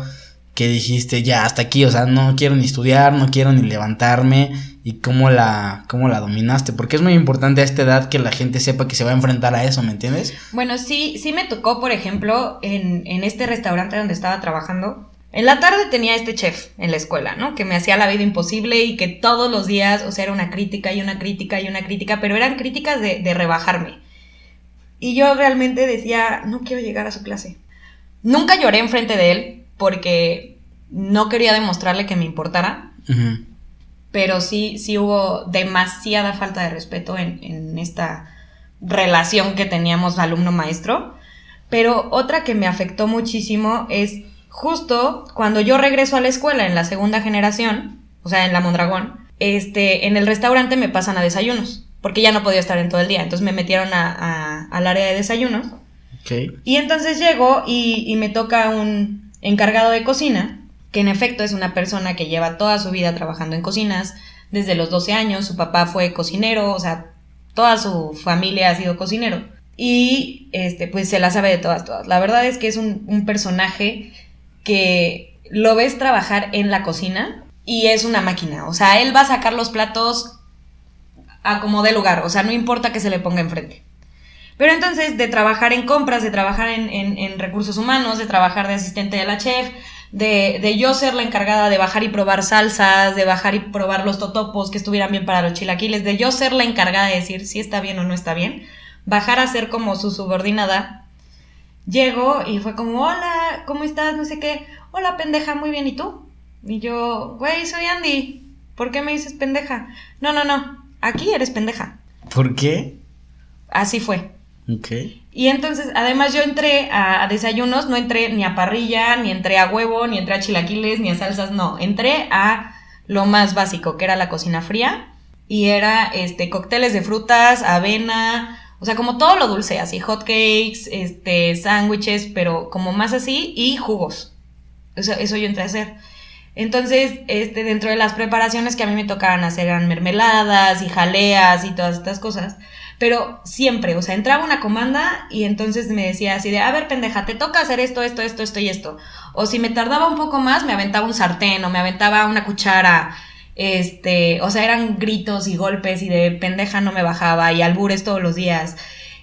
que dijiste, ya, hasta aquí, o sea, no quiero ni estudiar, no quiero ni levantarme, y cómo la, cómo la dominaste? Porque es muy importante a esta edad que la gente sepa que se va a enfrentar a eso, ¿me entiendes? Bueno, sí, sí me tocó, por ejemplo, en, en este restaurante donde estaba trabajando. En la tarde tenía este chef en la escuela, ¿no? Que me hacía la vida imposible y que todos los días, o sea, era una crítica y una crítica y una crítica, pero eran críticas de, de rebajarme. Y yo realmente decía, no quiero llegar a su clase. Nunca lloré enfrente de él porque no quería demostrarle que me importara, pero sí, sí hubo demasiada falta de respeto en, en esta relación que teníamos alumno-maestro. Pero otra que me afectó muchísimo es justo cuando yo regreso a la escuela en la segunda generación, o sea, en la Mondragón, este, en el restaurante me pasan a desayunos, porque ya no podía estar en todo el día. Entonces me metieron a- a- al área de desayunos. Ok. Y entonces llego y, y me toca un encargado de cocina, que en efecto es una persona que lleva toda su vida trabajando en cocinas, desde los 12 años, su papá fue cocinero, o sea, toda su familia ha sido cocinero. Y este, pues se la sabe de todas, todas. La verdad es que es un, personaje que lo ves trabajar en la cocina y es una máquina. O sea, él va a sacar los platos a como dé lugar, o sea, no importa que se le ponga enfrente. Pero entonces, de trabajar en compras, de trabajar en, en- en recursos humanos, de trabajar de asistente de la chef, de, de yo ser la encargada de bajar y probar salsas, de bajar y probar los totopos que estuvieran bien para los chilaquiles, de yo ser la encargada de decir si está bien o no está bien, bajar a ser como su subordinada. Llego y fue como, hola, ¿cómo estás? No sé qué. Hola, pendeja, muy bien, ¿y tú? Y yo, güey, soy Andy. ¿Por qué me dices pendeja? No, no, no, aquí eres pendeja. ¿Por qué? Así fue. Ok. Y entonces, además yo entré a, a desayunos, no entré ni a parrilla, ni entré a huevo, ni entré a chilaquiles, ni a salsas, no. Entré a lo más básico, que era la cocina fría. Y era este cócteles de frutas, avena, o sea, como todo lo dulce, así hot cakes, este, sándwiches, pero como más así, y jugos. Eso, eso yo entré a hacer. Entonces, este, dentro de las preparaciones que a mí me tocaban hacer eran mermeladas y jaleas y todas estas cosas. Pero siempre, o sea, entraba una comanda y entonces me decía así de, a ver, pendeja, te toca hacer esto, esto, esto, esto y esto. O si me tardaba un poco más, me aventaba un sartén o me aventaba una cuchara. Este, o sea, eran gritos y golpes y de pendeja no me bajaba y albures todos los días.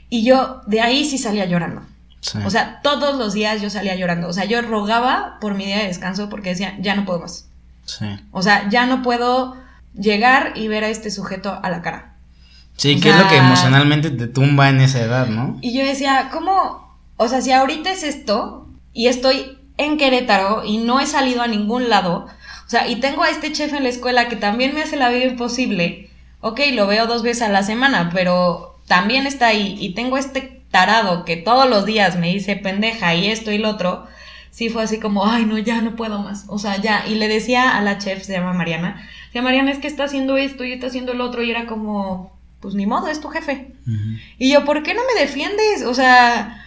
Y yo de ahí sí salía llorando. Sí. O sea, todos los días yo salía llorando. O sea, yo rogaba por mi día de descanso porque decía, ya no puedo más. sí. O sea, ya no puedo llegar y ver a este sujeto a la cara. Sí, O que es lo que emocionalmente te tumba en esa edad, ¿no? Y yo decía, ¿cómo? O sea, si ahorita es esto y estoy en Querétaro y no he salido a ningún lado, o sea, y tengo a este chef en la escuela que también me hace la vida imposible, ok, lo veo dos veces a la semana, pero también está ahí y tengo este tarado que todos los días me dice pendeja y esto y lo otro, sí fue así como, ay, no, ya no puedo más, o sea, ya, y le decía a la chef, se llama Mariana, decía, Mariana, es que está haciendo esto y está haciendo lo otro, y era como, pues ni modo, es tu jefe. Y yo, ¿por qué no me defiendes? O sea,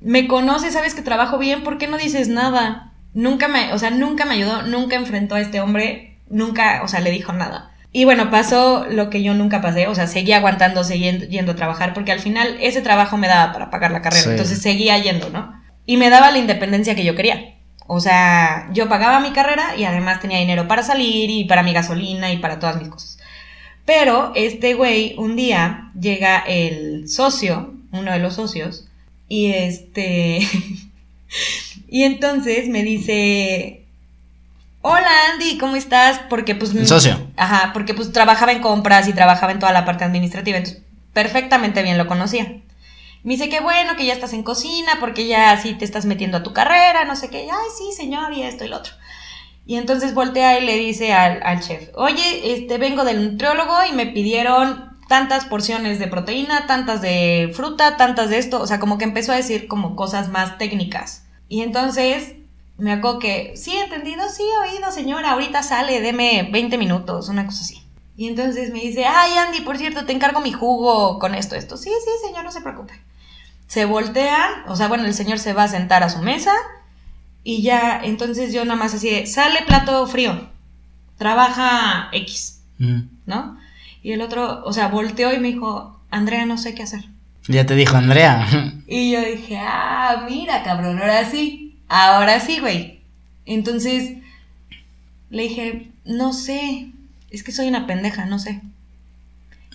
me conoces, sabes que trabajo bien, ¿por qué no dices nada? Nunca me, o sea, nunca me ayudó, nunca enfrentó a este hombre, nunca, o sea, le dijo nada. Y bueno, pasó lo que yo nunca pasé, o sea, seguía aguantando, seguía yendo, yendo a trabajar, porque al final ese trabajo me daba para pagar la carrera, Sí. entonces seguía yendo, ¿no? Y me daba la independencia que yo quería. O sea, yo pagaba mi carrera y además tenía dinero para salir y para mi gasolina y para todas mis cosas. Pero este güey, un día llega el socio, uno de los socios, y este. y entonces me dice. Hola Andy, ¿cómo estás? Porque pues. El socio. Ajá, porque pues trabajaba en compras y trabajaba en toda la parte administrativa, entonces perfectamente bien lo conocía. Me dice que bueno, que ya estás en cocina, porque ya así te estás metiendo a tu carrera, no sé qué. Ay, sí, señor, y esto y lo otro. Y entonces voltea y le dice al, chef, oye, este, vengo del nutriólogo y me pidieron tantas porciones de proteína, tantas de fruta, tantas de esto. O sea, como que empezó a decir como cosas más técnicas. Y entonces me acuerdo que, sí, entendido, sí, oído, señora, ahorita sale, deme 20 minutos, una cosa así. Y entonces me dice, ay, Andy, por cierto, te encargo mi jugo con esto, esto. Sí, sí, señor, no se preocupe. Se voltean, o sea, bueno, el señor se va a sentar a su mesa y ya, entonces yo nada más así de, sale plato frío, trabaja X, Mm. ¿no? Y el otro, o sea, volteó y me dijo, Andrea, no sé qué hacer. Ya te dijo Andrea. Y yo dije, ah, mira, cabrón, ahora sí, ahora sí, güey. Entonces le dije, no sé, es que soy una pendeja, no sé.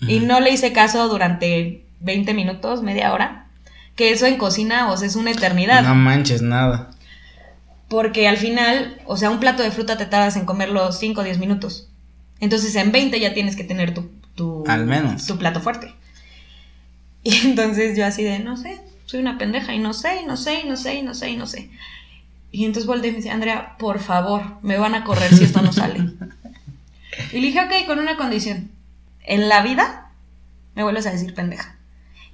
Y no le hice caso durante 20 minutos, media hora. Que eso en cocina, o sea, es una eternidad. No manches nada. Porque al final, o sea, un plato de fruta te tardas en comerlo 5 o 10 minutos. Entonces en 20 ya tienes que tener tu, tu, Al menos. tu plato fuerte. Y entonces yo así de, no sé, soy una pendeja y no sé, y no sé, y no sé, y no sé, y no sé. Y entonces volteé y me dice, Andrea, por favor, me van a correr si esto no sale. y le dije, ok, con una condición. En la vida me vuelves a decir pendeja.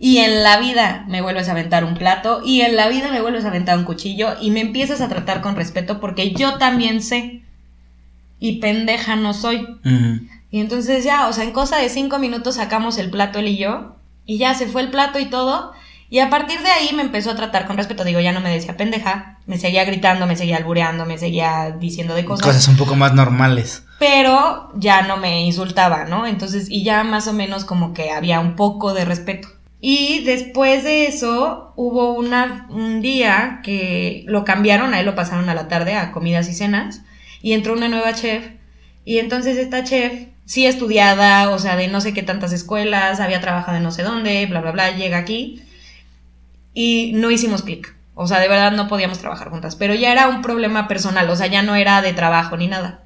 Y en la vida me vuelves a aventar un plato. Y en la vida me vuelves a aventar un cuchillo. Y me empiezas a tratar con respeto porque yo también sé. Y pendeja no soy. Y entonces ya, o sea, en cosa de cinco minutos sacamos el plato él y yo. Y ya se fue el plato y todo. Y a partir de ahí me empezó a tratar con respeto. Digo, ya no me decía pendeja. Me seguía gritando, me seguía albureando, me seguía diciendo de cosas. Cosas un poco más normales. Pero ya no me insultaba, ¿no? Entonces, y ya más o menos como que había un poco de respeto. Y después de eso, hubo una, un día que lo cambiaron, a él lo pasaron a la tarde a comidas y cenas. Y entró una nueva chef. Y entonces esta chef, sí estudiada, o sea, de no sé qué tantas escuelas, había trabajado en no sé dónde, bla, bla, bla, llega aquí. Y no hicimos clic. O sea, de verdad no podíamos trabajar juntas. Pero ya era un problema personal, o sea, ya no era de trabajo ni nada.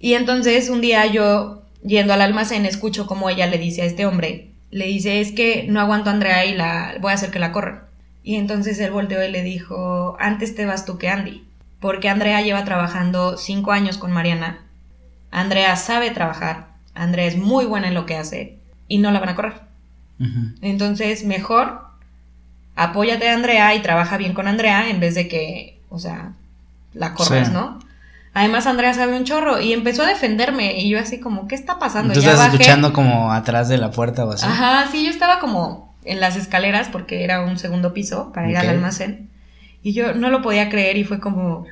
Y entonces un día yo, yendo al almacén, escucho como ella le dice a este hombre, le dice, es que no aguanto a Andrea y la voy a hacer que la corran. Y entonces él volteó y le dijo, antes te vas tú que Andy. Porque Andrea lleva trabajando cinco años con Mariana. Andrea sabe trabajar. Andrea es muy buena en lo que hace. Y no la van a correr. Entonces, mejor apóyate a Andrea y trabaja bien con Andrea en vez de que, o sea, la corras, Sí. ¿no? Además, Andrea sabe un chorro y empezó a defenderme y yo así como, ¿qué está pasando? Tú Ya estás bajé. escuchando como atrás de la puerta o así. Ajá, sí, yo estaba como en las escaleras porque era un segundo piso para ir al almacén. Y yo no lo podía creer y fue como...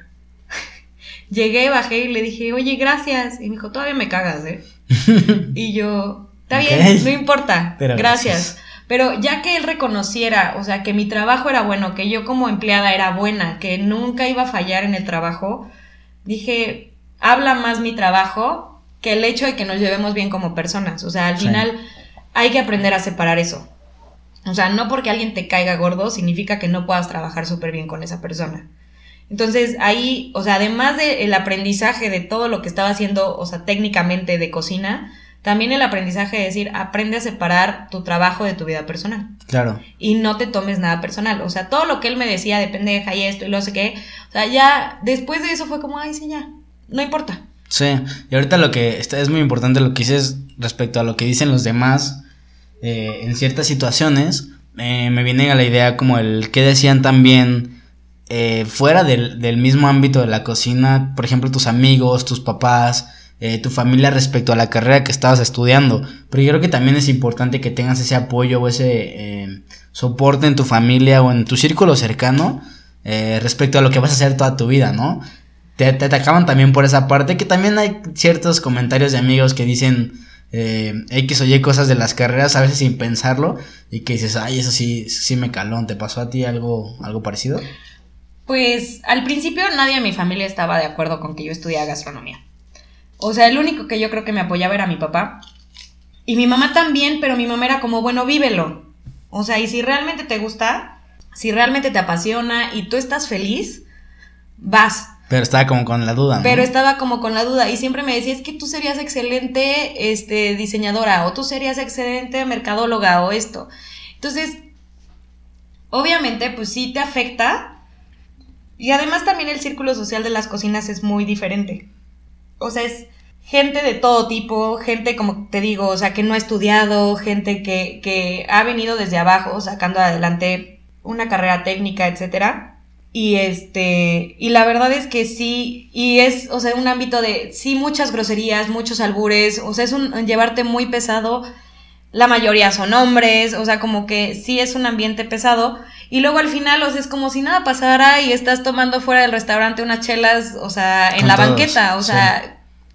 Llegué, bajé y le dije, oye, gracias. Y me dijo, todavía me cagas, ¿eh? y yo, está Ok. bien, no importa, Pero gracias. gracias. Pero ya que él reconociera, o sea, que mi trabajo era bueno, que yo como empleada era buena, que nunca iba a fallar en el trabajo, dije, habla más mi trabajo que el hecho de que nos llevemos bien como personas. O sea, al Sí. final hay que aprender a separar eso. O sea, no porque alguien te caiga gordo significa que no puedas trabajar súper bien con esa persona. Entonces ahí, o sea, además del aprendizaje de todo lo que estaba haciendo, o sea, técnicamente de cocina, también el aprendizaje de decir, aprende a separar tu trabajo de tu vida personal Claro. y no te tomes nada personal. O sea, todo lo que él me decía de pendeja y esto y lo sé qué, o sea, ya después de eso fue como, ay, sí, ya, no importa. Sí, y ahorita lo que está es muy importante lo que dices respecto a lo que dicen los demás eh, en ciertas situaciones. eh, me viene a la idea como el que decían también eh, fuera del, del mismo ámbito de la cocina, por ejemplo, tus amigos, tus papás, eh, tu familia respecto a la carrera que estabas estudiando. Pero yo creo que también es importante que tengas ese apoyo o ese eh, soporte en tu familia o en tu círculo cercano eh, respecto a lo que vas a hacer toda tu vida, ¿no? te, atacaban también por esa parte, que también hay ciertos comentarios de amigos que dicen X o Y cosas de las carreras a veces sin pensarlo y que dices, ay, eso sí, sí me caló, ¿te pasó a ti algo, algo parecido? Pues al principio nadie en mi familia estaba de acuerdo con que yo estudiara gastronomía. O sea, el único que yo creo que me apoyaba era mi papá. Y mi mamá también, pero mi mamá era como, bueno, vívelo. O sea, y si realmente te gusta, si realmente te apasiona y tú estás feliz, vas. Pero estaba como con la duda, ¿no? Pero estaba como con la duda y siempre me decía, es que tú serías excelente este, diseñadora o tú serías excelente mercadóloga o esto. Entonces, obviamente, pues sí te afecta. Y además también el círculo social de las cocinas es muy diferente. O sea, es gente de todo tipo, gente como te digo, o sea, que no ha estudiado, gente que, que ha venido desde abajo sacando adelante una carrera técnica, etcétera. Y este, y la verdad es que sí, y es, o sea, un ámbito de, sí, muchas groserías, muchos albures, o sea, es un llevarte muy pesado, la mayoría son hombres, o sea, como que sí es un ambiente pesado, y luego al final, o sea, es como si nada pasara y estás tomando fuera del restaurante unas chelas, o sea, en Con la todos, banqueta, o sí.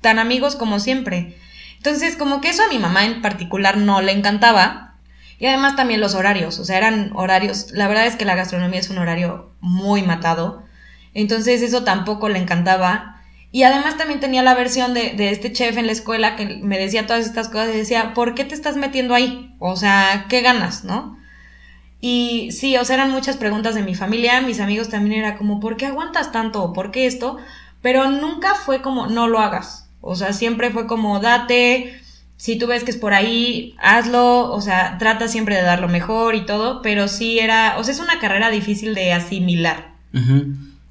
Tan amigos como siempre. Entonces, como que eso a mi mamá en particular no le encantaba. Y además también los horarios, o sea, eran horarios, la verdad es que la gastronomía es un horario muy matado, entonces eso tampoco le encantaba. Y además también tenía la versión de, de este chef en la escuela que me decía todas estas cosas y decía, ¿por qué te estás metiendo ahí? O sea, ¿qué ganas, no? Y sí, o sea, eran muchas preguntas de mi familia, mis amigos también era como, ¿por qué aguantas tanto? ¿Por qué esto? Pero nunca fue como, no lo hagas. O sea, siempre fue como, date, si tú ves que es por ahí, hazlo, o sea, trata siempre de dar lo mejor y todo, pero sí era, o sea, es una carrera difícil de asimilar.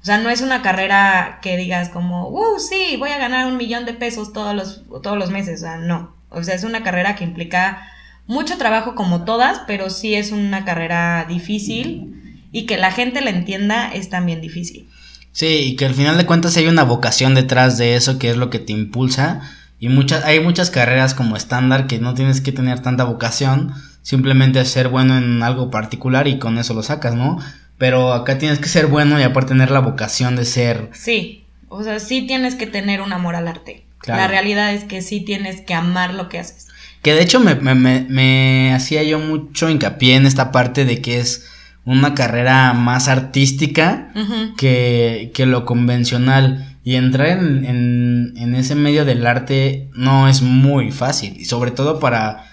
O sea, no es una carrera que digas como, uh, sí, voy a ganar un millón de pesos todos los, todos los meses. O sea, no. O sea, es una carrera que implica mucho trabajo como todas, pero sí es una carrera difícil y que la gente la entienda es también difícil. Sí, y que al final de cuentas hay una vocación detrás de eso que es lo que te impulsa. Y muchas, hay muchas carreras como estándar que no tienes que tener tanta vocación, simplemente ser bueno en algo particular y con eso lo sacas, ¿no? Pero acá tienes que ser bueno y aparte tener la vocación de ser... Sí, o sea, sí tienes que tener un amor al arte. Claro. La realidad es que sí tienes que amar lo que haces. Que de hecho me, me, me, me hacía yo mucho hincapié en esta parte de que es una carrera más artística que, que lo convencional. Y entrar en, en, en ese medio del arte no es muy fácil. Y sobre todo para,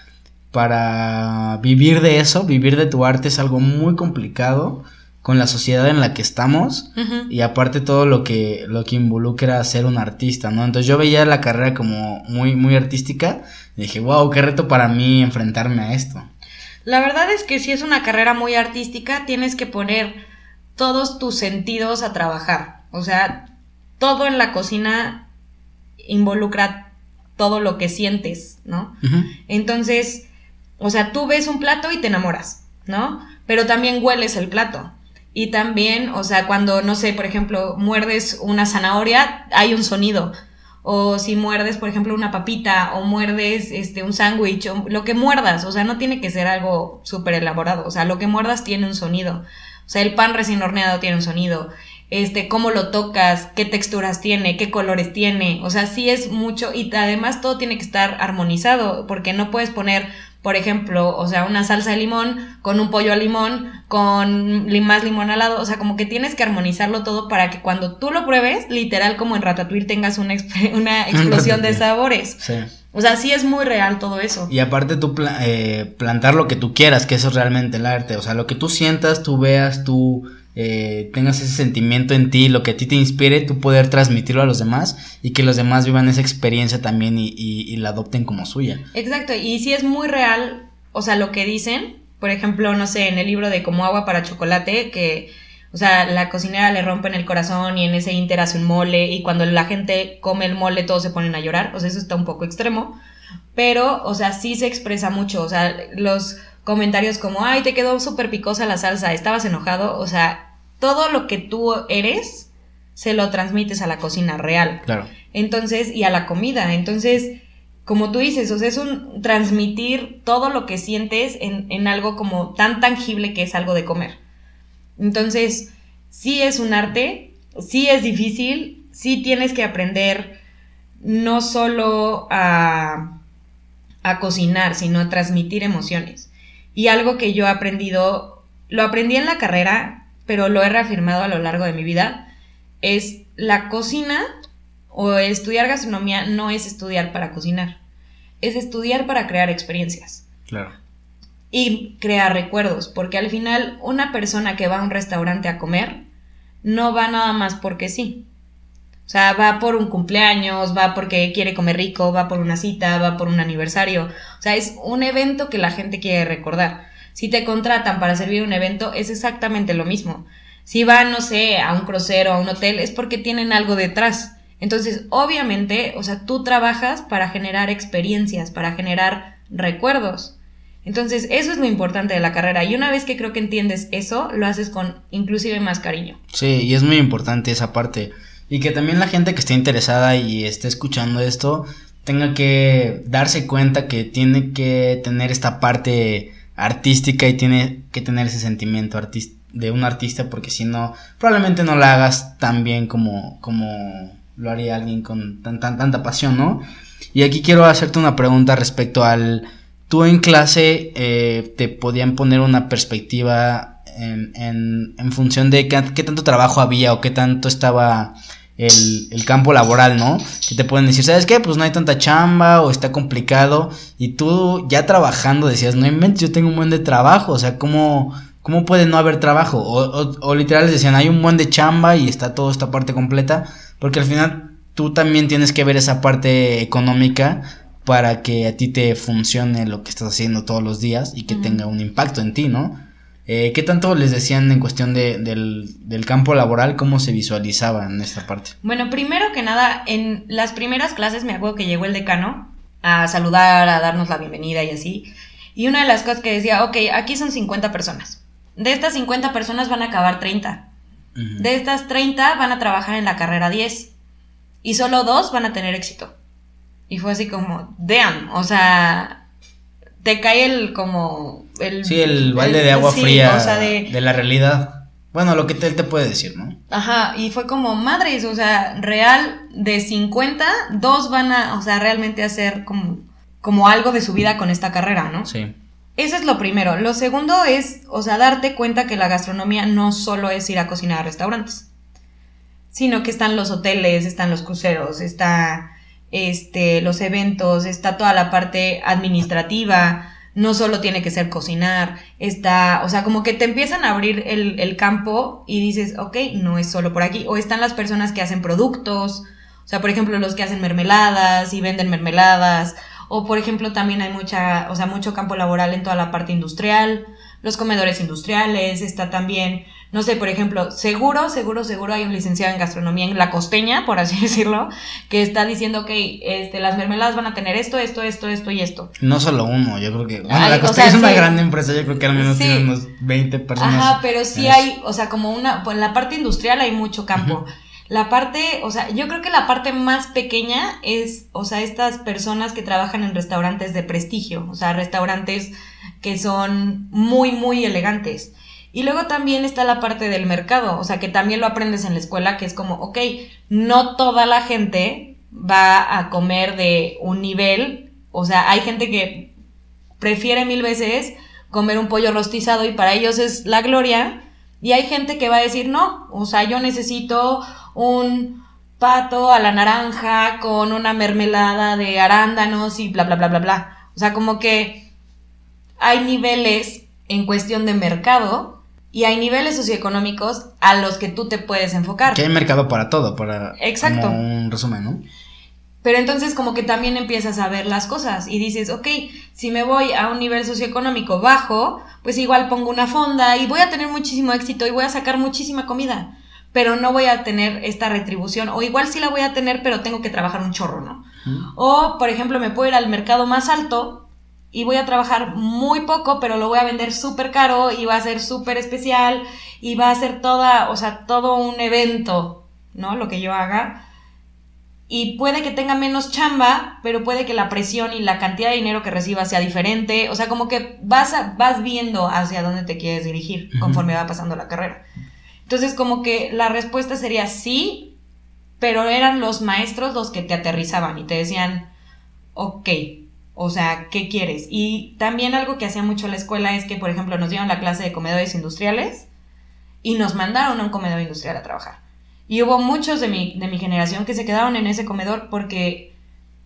para vivir de eso, vivir de tu arte es algo muy complicado con la sociedad en la que estamos. Y aparte todo lo que, lo que involucra ser un artista, ¿no? Entonces yo veía la carrera como muy, muy artística. Y dije, wow, qué reto para mí enfrentarme a esto. La verdad es que si es una carrera muy artística, tienes que poner todos tus sentidos a trabajar. O sea, todo en la cocina involucra todo lo que sientes, ¿no? Entonces, o sea, tú ves un plato y te enamoras, ¿no? Pero también hueles el plato. Y también, o sea, cuando, no sé, por ejemplo, muerdes una zanahoria, hay un sonido. O si muerdes, por ejemplo, una papita, o muerdes este, un sándwich, o lo que muerdas, o sea, no tiene que ser algo súper elaborado. O sea, lo que muerdas tiene un sonido. O sea, el pan recién horneado tiene un sonido. Este, cómo lo tocas, qué texturas tiene, qué colores tiene. O sea, sí es mucho. Y además todo tiene que estar armonizado. Porque no puedes poner, por ejemplo, o sea, una salsa de limón con un pollo al limón, con más limón al lado. O sea, como que tienes que armonizarlo todo para que cuando tú lo pruebes, literal como en Ratatouille, tengas una, una explosión de sabores. Sí. O sea, sí es muy real todo eso. Y aparte tú pla- eh, plantar lo que tú quieras, que eso es realmente el arte. O sea, lo que tú sientas, tú veas, tú eh, tengas ese sentimiento en ti, lo que a ti te inspire, tú poder transmitirlo a los demás y que los demás vivan esa experiencia también y, la adopten como suya. Exacto, y si es muy real, o sea, lo que dicen, por ejemplo, no sé, en el libro de Como agua para chocolate, que, o sea, la cocinera le rompen el corazón y en ese inter hace un mole y cuando la gente come el mole todos se ponen a llorar, o sea, eso está un poco extremo, pero, o sea, sí se expresa mucho, o sea, los comentarios como, ay, te quedó súper picosa la salsa, estabas enojado, o sea, todo lo que tú eres se lo transmites a la cocina real. Claro. Entonces, y a la comida. Entonces, como tú dices, o sea, es un transmitir todo lo que sientes en, en algo como tan tangible que es algo de comer. Entonces, sí es un arte, sí es difícil, sí tienes que aprender no solo a, a cocinar, sino a transmitir emociones. Y algo que yo he aprendido, lo aprendí en la carrera, pero lo he reafirmado a lo largo de mi vida, es la cocina o estudiar gastronomía no es estudiar para cocinar. es estudiar para crear experiencias Claro. y crear recuerdos, porque al final una persona que va a un restaurante a comer no va nada más porque sí. O sea, va por un cumpleaños, va porque quiere comer rico, va por una cita, va por un aniversario. O sea, es un evento que la gente quiere recordar. Si te contratan para servir un evento, es exactamente lo mismo. Si van, no sé, a un crucero, a un hotel, es porque tienen algo detrás. Entonces, obviamente, o sea, tú trabajas para generar experiencias, para generar recuerdos. Entonces, eso es lo importante de la carrera. Y una vez que creo que entiendes eso, lo haces con inclusive más cariño. Sí, y es muy importante esa parte. Y que también la gente que esté interesada y esté escuchando esto tenga que darse cuenta que tiene que tener esta parte artística y tiene que tener ese sentimiento de un artista porque si no, probablemente no la hagas tan bien como, como lo haría alguien con tan, tan, tanta pasión, ¿no? Y aquí quiero hacerte una pregunta respecto al... Tú en clase eh, te podían poner una perspectiva en, en, en función de qué, qué tanto trabajo había o qué tanto estaba el, el campo laboral, ¿no? Que te pueden decir, ¿sabes qué? Pues no hay tanta chamba o está complicado. Y tú ya trabajando decías, no inventes, yo tengo un buen de trabajo. O sea, ¿cómo, cómo puede no haber trabajo? O, o, o literal les decían, hay un buen de chamba y está toda esta parte completa. Porque al final tú también tienes que ver esa parte económica para que a ti te funcione lo que estás haciendo todos los días y que tenga un impacto en ti, ¿no? Eh, ¿Qué tanto les decían en cuestión de, del, del campo laboral? ¿Cómo se visualizaban en esta parte? Bueno, primero que nada, en las primeras clases me acuerdo que llegó el decano a saludar, a darnos la bienvenida y así. Y una de las cosas que decía, ok, aquí son 50 personas. De estas 50 personas van a acabar 30. Ujú. De estas 30 van a trabajar en la carrera 10. Y solo dos van a tener éxito. Y fue así como, damn, o sea, te cae el como... El, Sí, el balde de agua sí, fría o sea, de, de la realidad. Bueno, lo que te- él te puede decir, ¿no? Ajá, y fue como madres, o sea, real de 50, dos van a, o sea, realmente hacer como, como algo de su vida con esta carrera, ¿no? Sí. Eso es lo primero. Lo segundo es, o sea, darte cuenta que la gastronomía no solo es ir a cocinar a restaurantes, sino que están los hoteles, están los cruceros, está este, los eventos, está toda la parte administrativa, no solo tiene que ser cocinar, está, o sea, como que te empiezan a abrir el, el campo y dices, ok, no es solo por aquí, o están las personas que hacen productos, o sea, por ejemplo, los que hacen mermeladas y venden mermeladas, o por ejemplo, también hay mucha, o sea, mucho campo laboral en toda la parte industrial, los comedores industriales, está también, no sé, por ejemplo, seguro, seguro, seguro hay un licenciado en gastronomía en la costeña, por así decirlo, que está diciendo que este, las mermeladas van a tener esto, esto, esto, esto y esto. No solo uno, yo creo que. Bueno, Ay, la o Costeña sea, es una sí. gran empresa, yo creo que al menos Sí. tiene unos 20 personas. Ajá, pero sí hay, o sea, como una, pues en la parte industrial hay mucho campo. La parte, o sea, yo creo que la parte más pequeña es, o sea, estas personas que trabajan en restaurantes de prestigio, o sea, restaurantes que son muy, muy elegantes. Y luego también está la parte del mercado, o sea, que también lo aprendes en la escuela, que es como, ok, no toda la gente va a comer de un nivel, o sea, hay gente que prefiere mil veces comer un pollo rostizado y para ellos es la gloria. Y hay gente que va a decir, no, o sea, yo necesito un pato a la naranja con una mermelada de arándanos y bla, bla, bla, bla, bla. O sea, como que hay niveles en cuestión de mercado y hay niveles socioeconómicos a los que tú te puedes enfocar. Que hay mercado para todo, para. Exacto. Como un resumen, ¿no? Pero entonces como que también empiezas a ver las cosas y dices, ok, si me voy a un nivel socioeconómico bajo, pues igual pongo una fonda y voy a tener muchísimo éxito y voy a sacar muchísima comida, pero no voy a tener esta retribución, o igual sí la voy a tener, pero tengo que trabajar un chorro, ¿no? O, por ejemplo, me puedo ir al mercado más alto y voy a trabajar muy poco, pero lo voy a vender súper caro y va a ser súper especial y va a ser toda, o sea, todo un evento, ¿no? Lo que yo haga. Y puede que tenga menos chamba, pero puede que la presión y la cantidad de dinero que reciba sea diferente. O sea, como que vas, a- vas viendo hacia dónde te quieres dirigir conforme va pasando la carrera. Entonces, como que la respuesta sería sí, pero eran los maestros los que te aterrizaban y te decían, ok, o sea, ¿qué quieres? Y también algo que hacía mucho la escuela es que, por ejemplo, nos dieron la clase de comedores industriales y nos mandaron a un comedor industrial a trabajar. Y hubo muchos de mi, de mi generación que se quedaron en ese comedor porque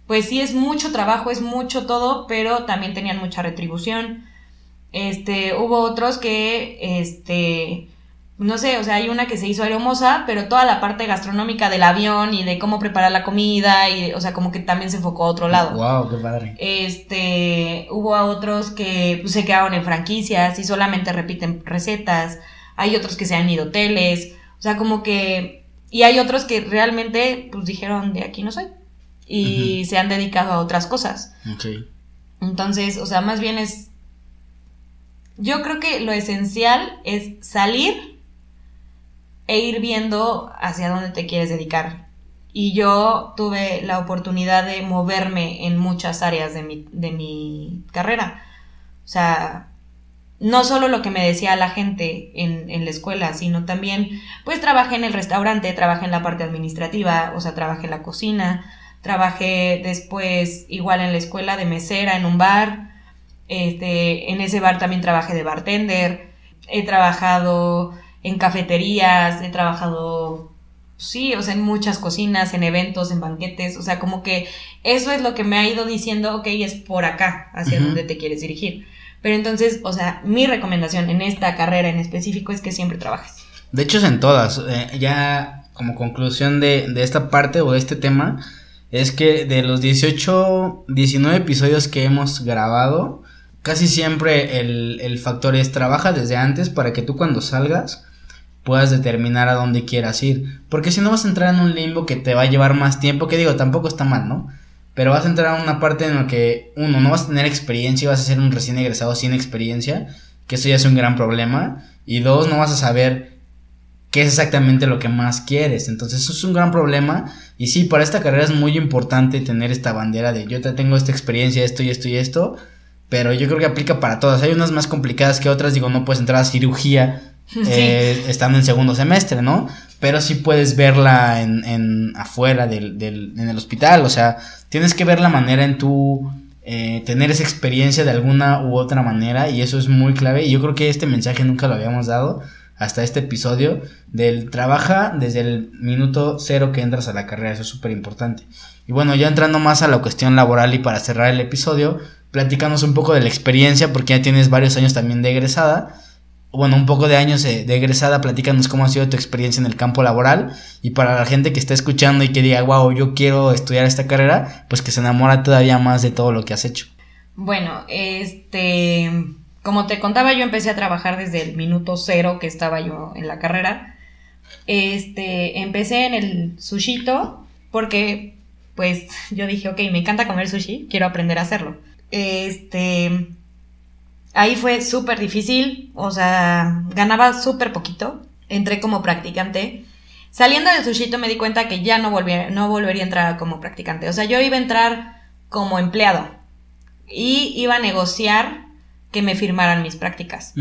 pues sí es mucho trabajo, es mucho todo, pero también tenían mucha retribución. Este, hubo otros que, este, no sé, o sea, hay una que se hizo hermosa, pero toda la parte gastronómica del avión y de cómo preparar la comida, y, o sea, como que también se enfocó a otro lado. Wow, qué padre. Este, hubo a otros que pues, se quedaron en franquicias y solamente repiten recetas. Hay otros que se han ido a hoteles. O sea, como que. Y hay otros que realmente, pues dijeron, de aquí no soy. Y se han dedicado a otras cosas. Ok. Entonces, o sea, más bien es. Yo creo que lo esencial es salir e ir viendo hacia dónde te quieres dedicar. Y yo tuve la oportunidad de moverme en muchas áreas de mi, de mi carrera. O sea, no solo lo que me decía la gente en, en la escuela, sino también, pues trabajé en el restaurante, trabajé en la parte administrativa, o sea, trabajé en la cocina, trabajé después igual en la escuela de mesera en un bar, este, en ese bar también trabajé de bartender, he trabajado en cafeterías, he trabajado, sí, o sea, en muchas cocinas, en eventos, en banquetes, o sea, como que eso es lo que me ha ido diciendo, ok, es por acá, hacia Ujú. donde te quieres dirigir. Pero entonces, o sea, mi recomendación en esta carrera en específico es que siempre trabajes. De hecho es en todas. eh, ya como conclusión de, de esta parte o de este tema, es que de los 18, 19 episodios que hemos grabado, casi siempre el, el factor es trabaja desde antes para que tú cuando salgas puedas determinar a dónde quieras ir. Porque si no vas a entrar en un limbo que te va a llevar más tiempo, que digo, tampoco está mal, ¿no? Pero vas a entrar a una parte en la que, uno, no vas a tener experiencia y vas a ser un recién egresado sin experiencia, que eso ya es un gran problema. Y dos, no vas a saber qué es exactamente lo que más quieres. Entonces eso es un gran problema. Y sí, para esta carrera es muy importante tener esta bandera de yo te tengo esta experiencia, esto y esto y esto. Pero yo creo que aplica para todas. Hay unas más complicadas que otras. Digo, no puedes entrar a cirugía eh, estando en segundo semestre, ¿no? Pero sí puedes verla en, en afuera del, del, en el hospital. O sea, tienes que ver la manera en tu eh, tener esa experiencia de alguna u otra manera. Y eso es muy clave. Y yo creo que este mensaje nunca lo habíamos dado hasta este episodio del trabaja desde el minuto cero que entras a la carrera, eso es súper importante. Y bueno, ya entrando más a la cuestión laboral y para cerrar el episodio, platícanos un poco de la experiencia, porque ya tienes varios años también de egresada. Bueno, un poco de años de, de egresada, platícanos cómo ha sido tu experiencia en el campo laboral y para la gente que está escuchando y que diga, wow, yo quiero estudiar esta carrera, pues que se enamora todavía más de todo lo que has hecho. Bueno, este, como te contaba, yo empecé a trabajar desde el minuto cero que estaba yo en la carrera. Este, empecé en el sushito porque, pues, yo dije, ok, me encanta comer sushi, quiero aprender a hacerlo. Este, ahí fue súper difícil, o sea, ganaba súper poquito, entré como practicante. Saliendo del sushito me di cuenta que ya no, volvía, no volvería a entrar como practicante. O sea, yo iba a entrar como empleado y iba a negociar que me firmaran mis prácticas.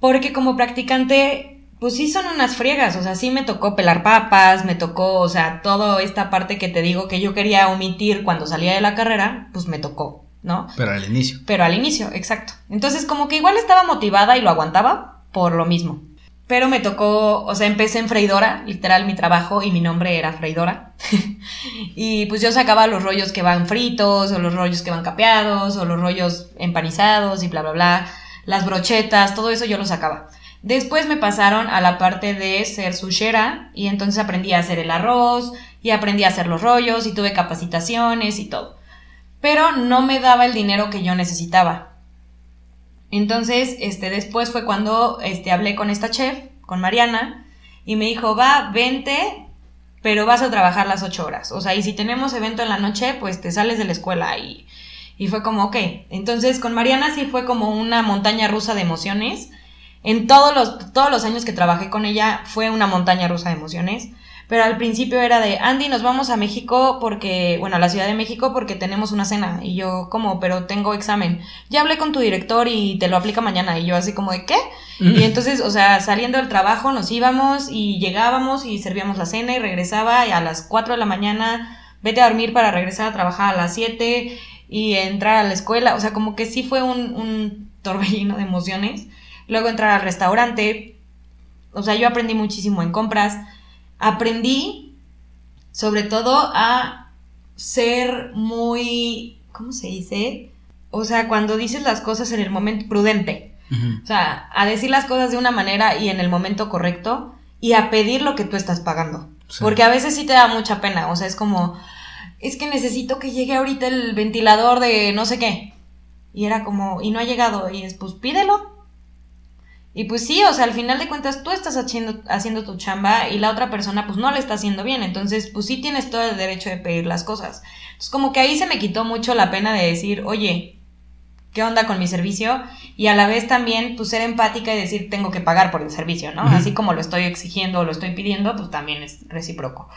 Porque como practicante, pues sí son unas friegas, o sea, sí me tocó pelar papas, me tocó, o sea, toda esta parte que te digo que yo quería omitir cuando salía de la carrera, pues me tocó, ¿no? Pero al inicio. Pero al inicio, exacto. Entonces como que igual estaba motivada y lo aguantaba por lo mismo. Pero me tocó, o sea, empecé en freidora, literal mi trabajo y mi nombre era freidora. y pues yo sacaba los rollos que van fritos, o los rollos que van capeados, o los rollos empanizados y bla, bla, bla. Las brochetas, todo eso yo lo sacaba. Después me pasaron a la parte de ser sushera y entonces aprendí a hacer el arroz y aprendí a hacer los rollos y tuve capacitaciones y todo. Pero no me daba el dinero que yo necesitaba. Entonces, este, después fue cuando este, hablé con esta chef, con Mariana, y me dijo, va, vente, pero vas a trabajar las ocho horas. O sea, y si tenemos evento en la noche, pues te sales de la escuela y, y fue como, ok. Entonces, con Mariana sí fue como una montaña rusa de emociones. En todos los, todos los años que trabajé con ella fue una montaña rusa de emociones. Pero al principio era de, Andy, nos vamos a México porque, bueno, a la Ciudad de México porque tenemos una cena. Y yo, ¿cómo? Pero tengo examen. Ya hablé con tu director y te lo aplica mañana. Y yo así como de, ¿qué? Y entonces, o sea, saliendo del trabajo nos íbamos y llegábamos y servíamos la cena y regresaba y a las 4 de la mañana vete a dormir para regresar a trabajar a las 7 y entrar a la escuela. O sea, como que sí fue un, un torbellino de emociones. Luego entrar al restaurante. O sea, yo aprendí muchísimo en compras. Aprendí sobre todo a ser muy, ¿cómo se dice? O sea, cuando dices las cosas en el momento prudente. O sea, a decir las cosas de una manera y en el momento correcto y a pedir lo que tú estás pagando. Sí. Porque a veces sí te da mucha pena. O sea, es como, es que necesito que llegue ahorita el ventilador de no sé qué. Y era como, y no ha llegado. Y es, pues pídelo. Y pues sí, o sea, al final de cuentas tú estás haciendo, haciendo tu chamba y la otra persona pues no le está haciendo bien. Entonces, pues sí tienes todo el derecho de pedir las cosas. Entonces, como que ahí se me quitó mucho la pena de decir, oye, ¿qué onda con mi servicio? Y a la vez también, pues ser empática y decir, tengo que pagar por el servicio, ¿no? Así como lo estoy exigiendo o lo estoy pidiendo, pues también es recíproco.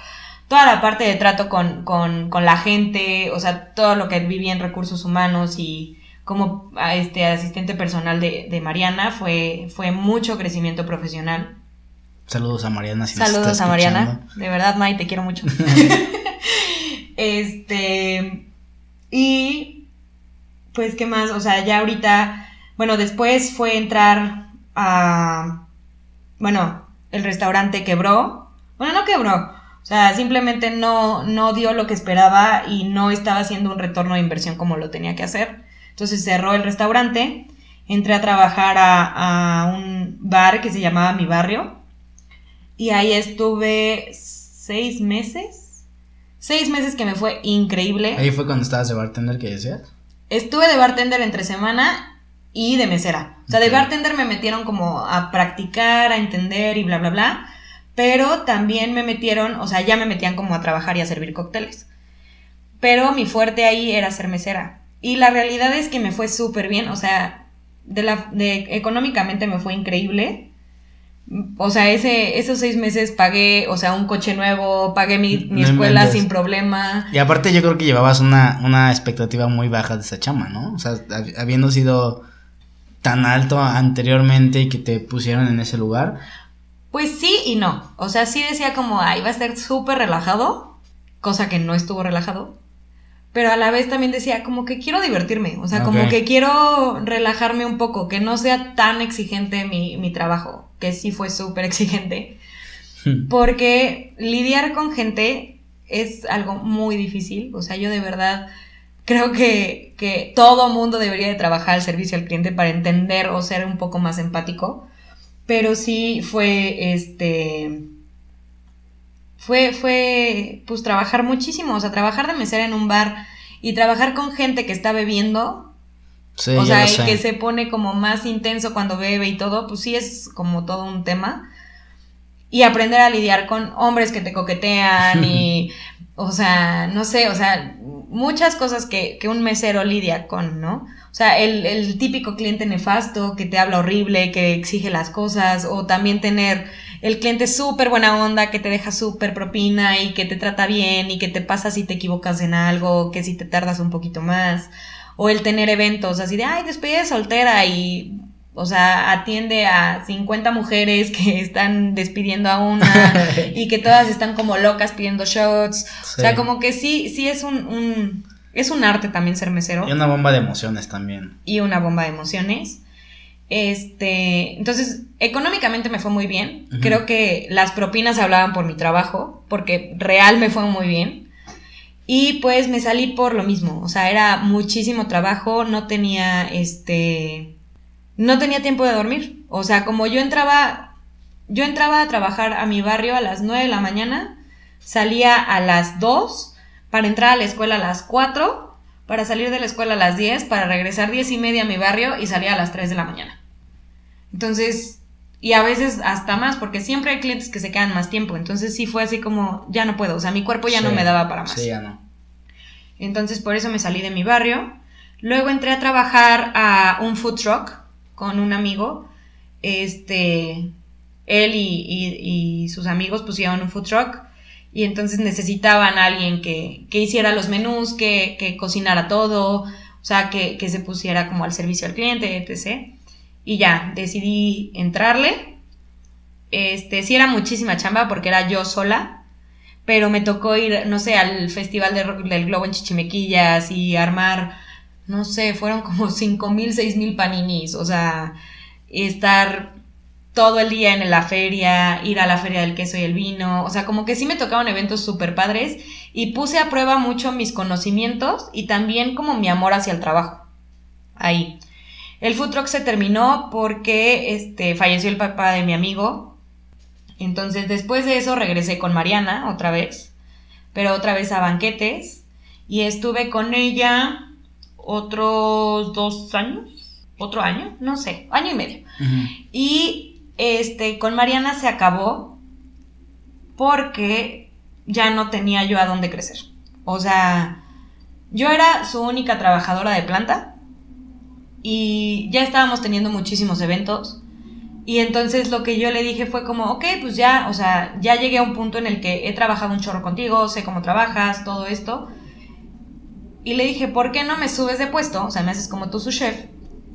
Toda la parte de trato con, con, con la gente, o sea, todo lo que viví en recursos humanos y como este asistente personal de, de Mariana fue, fue mucho crecimiento profesional. Saludos a Mariana. Si Saludos a Mariana. escuchando. De verdad, May, te quiero mucho. este. Y. Pues, ¿qué más? O sea, ya ahorita. Bueno, después fue entrar a. Bueno, el restaurante quebró. Bueno, no quebró. O sea, simplemente no, no dio lo que esperaba y no estaba haciendo un retorno de inversión como lo tenía que hacer. Entonces cerró el restaurante. Entré a trabajar a, a un bar que se llamaba Mi Barrio. Y ahí estuve seis meses. Seis meses que me fue increíble. Ahí fue cuando estabas de bartender que decías. Estuve de bartender entre semana y de mesera. O sea, de bartender me metieron como a practicar, a entender y bla, bla, bla. Pero también me metieron, o sea, ya me metían como a trabajar y a servir cócteles. Pero mi fuerte ahí era ser mesera. Y la realidad es que me fue súper bien. O sea, de la, de, económicamente me fue increíble. O sea, ese, esos seis meses pagué, o sea, un coche nuevo, pagué mi, mi No escuela inventes. sin problema. Y aparte yo creo que llevabas una, una expectativa muy baja de esa chama, ¿no? O sea, hab- habiendo sido tan alto anteriormente y que te pusieron en ese lugar. Pues sí y no. O sea, sí decía como, ay, va a estar súper relajado, cosa que no estuvo relajado. Pero a la vez también decía como que quiero divertirme, o sea, como que quiero relajarme un poco, que no sea tan exigente mi, mi trabajo, que sí fue súper exigente. Porque lidiar con gente es algo muy difícil. O sea, yo de verdad creo que, que todo mundo debería de trabajar al servicio al cliente para entender o ser un poco más empático. Pero sí fue este. Fue, fue, pues trabajar muchísimo. O sea, trabajar de mesera en un bar y trabajar con gente que está bebiendo. Sí, o sea, y que se pone como más intenso cuando bebe y todo. Pues sí es como todo un tema y aprender a lidiar con hombres que te coquetean y, o sea, no sé, o sea, muchas cosas que, que un mesero lidia con, ¿no? O sea, el, el típico cliente nefasto que te habla horrible, que exige las cosas, o también tener el cliente súper buena onda, que te deja súper propina y que te trata bien y que te pasa si te equivocas en algo, que si te tardas un poquito más, o el tener eventos así de, ay, despedida de soltera y o sea, atiende a 50 mujeres que están despidiendo a una y que todas están como locas pidiendo shots. Sí. O sea, como que sí, sí es un, un- es un arte también ser mesero Y una bomba de emociones también. y una bomba de emociones. Este, entonces, económicamente me fue muy bien. Creo que las propinas hablaban por mi trabajo, porque real me fue muy bien. Y pues me salí por lo mismo, o sea, era muchísimo trabajo, no tenía este no tenía tiempo de dormir. O sea, como yo entraba yo entraba a trabajar a mi barrio a las 9 de la mañana, salía a las 2 para entrar a la escuela a las 4, para salir de la escuela a las 10, para regresar 10 y media a mi barrio y salía a las 3 de la mañana. Entonces, y a veces hasta más, porque siempre hay clientes que se quedan más tiempo. Entonces sí fue así como, ya no puedo, o sea, mi cuerpo ya no me daba para más. Sí, ya no. Entonces por eso me salí de mi barrio. Luego entré a trabajar a un food truck con un amigo. Este, él y, y- y sus amigos pusieron un food truck y entonces necesitaban a alguien que, que hiciera los menús, que, que cocinara todo, o sea, que, que se pusiera como al servicio al cliente, etc. Y ya, decidí entrarle. Este, sí era muchísima chamba porque era yo sola, pero me tocó ir, no sé, al Festival de del Globo en Chichimequillas y armar, no sé, fueron como cinco mil, seis mil paninis, o sea, estar todo el día en la feria, ir a la feria del queso y el vino, o sea, como que sí me tocaban eventos súper padres y puse a prueba mucho mis conocimientos y también como mi amor hacia el trabajo. Ahí. El food truck se terminó porque este, falleció el papá de mi amigo. Entonces, después de eso regresé con Mariana otra vez, pero otra vez a banquetes y estuve con ella otros dos años, otro año, no sé, año y medio. Y este, con Mariana se acabó porque ya no tenía yo a dónde crecer. O sea, yo era su única trabajadora de planta y ya estábamos teniendo muchísimos eventos. Y entonces lo que yo le dije fue como, ok, pues ya, o sea, ya llegué a un punto en el que he trabajado un chorro contigo, sé cómo trabajas, todo esto. Y le dije, ¿por qué no me subes de puesto? O sea, me haces como tú su chef.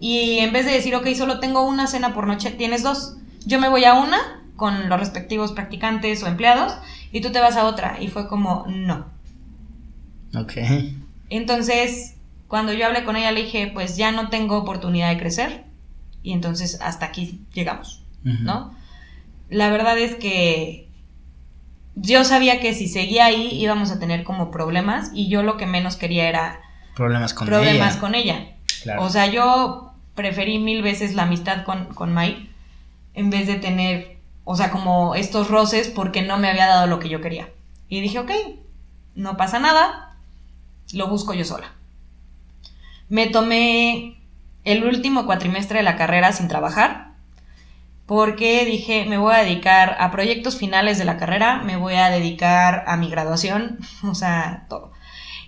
Y en vez de decir, ok, solo tengo una cena por noche, tienes dos. Yo me voy a una con los respectivos practicantes o empleados y tú te vas a otra. Y fue como, no. Ok. Entonces, cuando yo hablé con ella, le dije, pues ya no tengo oportunidad de crecer. Y entonces hasta aquí llegamos. ¿no? La verdad es que yo sabía que si seguía ahí íbamos a tener como problemas y yo lo que menos quería era Problemas con problemas ella. con ella. Claro. O sea, yo preferí mil veces la amistad con, con Mai en vez de tener, o sea, como estos roces porque no me había dado lo que yo quería. Y dije, ok, no pasa nada, lo busco yo sola. Me tomé el último cuatrimestre de la carrera sin trabajar porque dije, me voy a dedicar a proyectos finales de la carrera, me voy a dedicar a mi graduación, o sea, todo.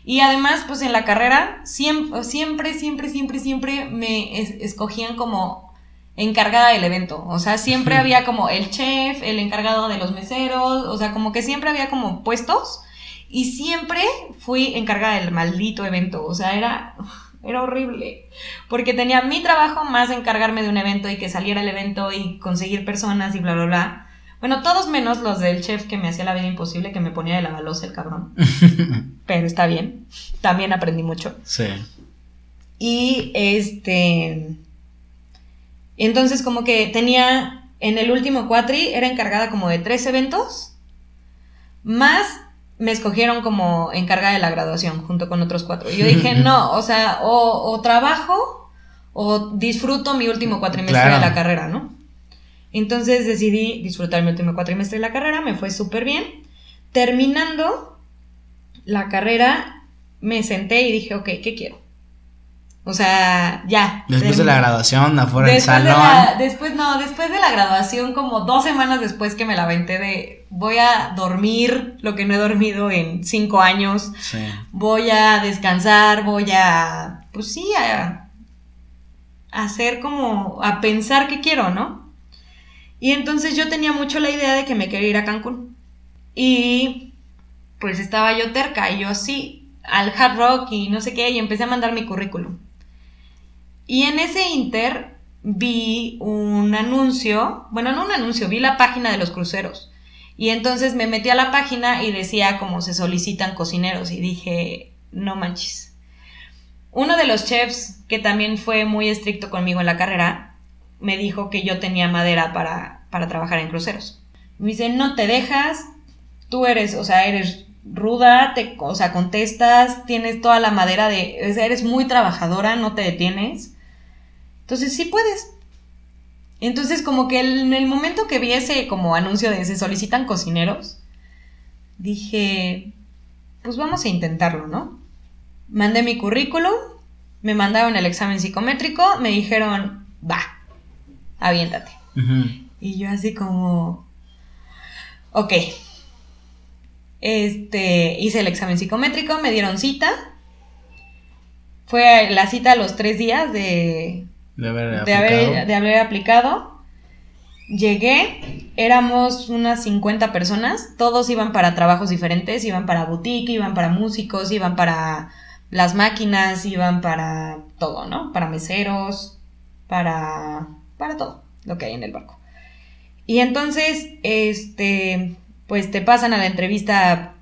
Y además, pues en la carrera siempre, siempre, siempre, siempre, siempre me es- escogían como encargada del evento. O sea, siempre había como el chef, el encargado de los meseros, o sea, como que siempre había como puestos y siempre fui encargada del maldito evento. O sea, era, era horrible. Porque tenía mi trabajo más encargarme de un evento y que saliera el evento y conseguir personas y bla, bla, bla. Bueno, todos menos los del chef que me hacía la vida imposible, que me ponía de la balosa el cabrón. Pero está bien. También aprendí mucho. sí. Y este. Entonces, como que tenía. En el último cuatri era encargada como de tres eventos. Más me escogieron como encargada de la graduación junto con otros cuatro. Yo dije, no, o sea, o, o trabajo o disfruto mi último cuatrimestre Claro. de la carrera, ¿no? Entonces decidí disfrutar mi último cuatrimestre de la carrera, me fue súper bien. Terminando la carrera, me senté y dije, ok, ¿qué quiero? O sea, ya. Después de la graduación, afuera del de salón. la- después, no, después de la graduación, como dos semanas después que me la aventé de voy a dormir lo que no he dormido en cinco años, Sí. voy a descansar, voy a, pues sí, a, a hacer como, a pensar qué quiero, ¿no? Y entonces yo tenía mucho la idea de que me quería ir a Cancún. Y pues estaba yo terca y yo sí, al hard rock y no sé qué, y empecé a mandar mi currículum. Y en ese inter vi un anuncio, bueno, no un anuncio, vi la página de los cruceros. Y entonces me metí a la página y decía como se solicitan cocineros y dije, no manches. Uno de los chefs, que también fue muy estricto conmigo en la carrera, me dijo que yo tenía madera para, para trabajar en cruceros. Me dice, no te dejas, tú eres, o sea, eres ruda, te, o sea, contestas, tienes toda la madera de, eres muy trabajadora, no te detienes. Entonces sí puedes. Entonces como que en el momento que vi ese como anuncio de se solicitan cocineros, dije, pues vamos a intentarlo, ¿no? Mandé mi currículum, me mandaron el examen psicométrico, me dijeron, va, aviéntate. Y yo así como, ok. Este, hice el examen psicométrico, me dieron cita. Fue la cita a los tres días de, De haber de aplicado. haber, de haber aplicado. Llegué, éramos unas 50 personas, todos iban para trabajos diferentes, iban para boutique, iban para músicos, iban para las máquinas, iban para todo, ¿no? Para meseros, para, para todo lo que hay en el barco. Y entonces, este, pues te pasan a la entrevista,